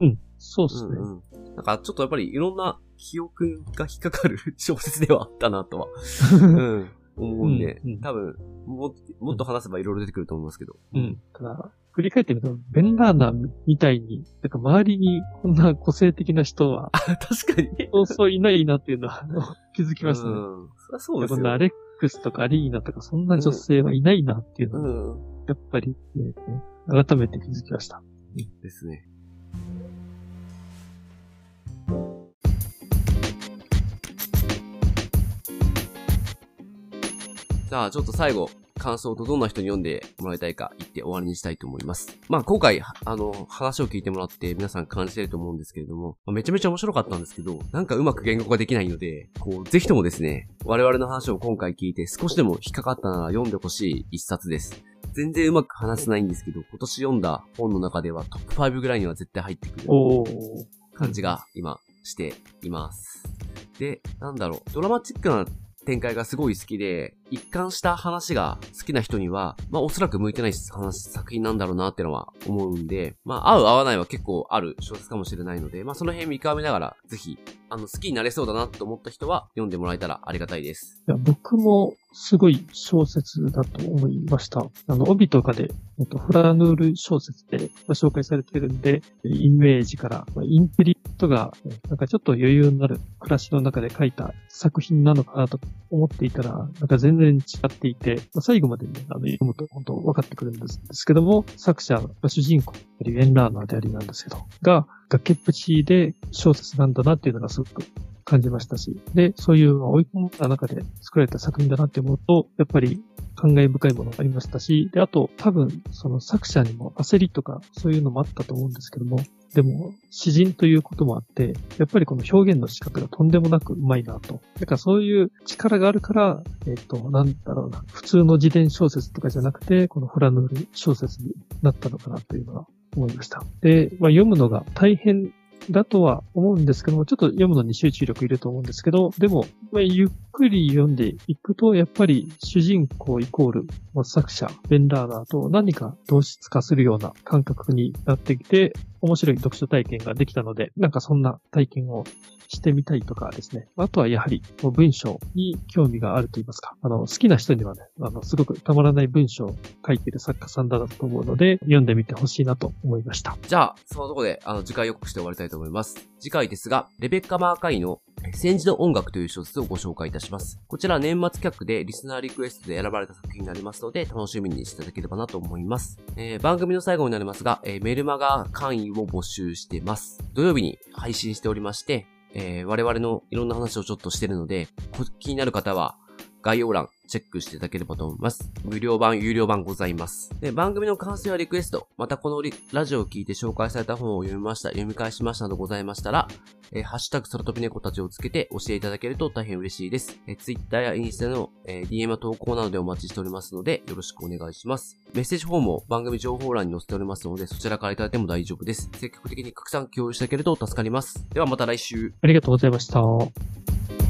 うん。そうでうん。すね。うんうん。なんかちょっとやっぱりいろんな記憶が引っかかる 小説ではあったなとは、うん。思うんで、うんうん多分、も、もっと話せばいろいろ出てくると思いますけど。うん。ただ、振り返ってみると、ベンラーナみたいに、なんか周りにこんな個性的な人は、確かに。そうそういないなっていうのは気づきましたね。うん。そりゃそうですよ。こんなアレックスとかアリーナとかそんな女性はいないなっていうのは、うん。やっぱり、ね、改めて気づきました。ですね。じゃあ、ちょっと最後、感想とどんな人に読んでもらいたいか言って終わりにしたいと思います。まあ、今回、あの、話を聞いてもらって皆さん感じてると思うんですけれども、まあめちゃめちゃ面白かったんですけど、なんかうまく言語化できないので、こう、ぜひともですね、我々の話を今回聞いて少しでも引っかかったなら読んでほしい一冊です。全然うまく話せないんですけど、今年読んだ本の中ではトップ5ぐらいには絶対入ってくる。感じが今しています。で、なんだろう、ドラマチックな展開がすごい好きで、一貫した話が好きな人には、まあおそらく向いてない話、作品なんだろうなってのは思うんで、まあ合う合わないは結構ある小説かもしれないので、まあその辺見極めながら、ぜひ、あの、好きになれそうだなと思った人は読んでもらえたらありがたいです。いや僕もすごい小説だと思いました。あの、帯とかで、えっと、フラヌール小説で紹介されてるんで、イメージから、インテリとが、なんかちょっと余裕のある暮らしの中で書いた作品なのかなと思っていたら、なんか全然然違っていて、まあ、最後までね、あの、読むと本当分かってくるんですですけども、作者、主人公、リエンラーナーでありなんですけど、が、崖っぷちで小説なんだなっていうのがすごく感じましたし、で、そういう追い込んだ中で作られた作品だなって思うと、やっぱり感慨深いものがありましたし、で、あと多分その作者にも焦りとかそういうのもあったと思うんですけども、でも、詩人ということもあって、やっぱりこの表現の仕方がとんでもなくうまいなと。だからそういう力があるから、えっ、と、なんだろうな、普通の自伝小説とかじゃなくて、このフラヌール小説になったのかなというのは思いました。で、まあ、読むのが大変だとは思うんですけども、ちょっと読むのに集中力いると思うんですけど、でも、まあ、ゆっくり読んでいくと、やっぱり主人公イコール、まあ作者、ベン・ラーナーと何か同質化するような感覚になってきて、面白い読書体験ができたので、なんかそんな体験をしてみたいとかですね。あとはやはり文章に興味があると言いますか。あの、好きな人にはね、あの、すごくたまらない文章を書いてる作家さんだと思うので、読んでみてほしいなと思いました。じゃあ、そのとこで、あの、次回予告して終わりたいと思います。次回ですが、レベッカ・マーカイの、戦時の音楽という小説をご紹介いたします。こちら年末企画でリスナーリクエストで選ばれた作品になりますので、楽しみにしていただければなと思います。えー、番組の最後になりますが、えー、メルマガ会員を募集してます。土曜日に配信しておりまして、えー、我々のいろんな話をちょっとしてるので、気になる方は概要欄チェックしていただければと思います。無料版、有料版ございます。で、番組の感想やリクエスト、またこのラジオを聞いて紹介された本を読みました、読み返しましたなどございましたら、えー、ハッシュタグ空飛び猫たちをつけて教えていただけると大変嬉しいです。えー、Twitter やインスタの、えー、DM 投稿などでお待ちしておりますので、よろしくお願いします。メッセージフォームを番組情報欄に載せておりますので、そちらからいただいても大丈夫です。積極的に拡散共有していただけると助かります。ではまた来週。ありがとうございました。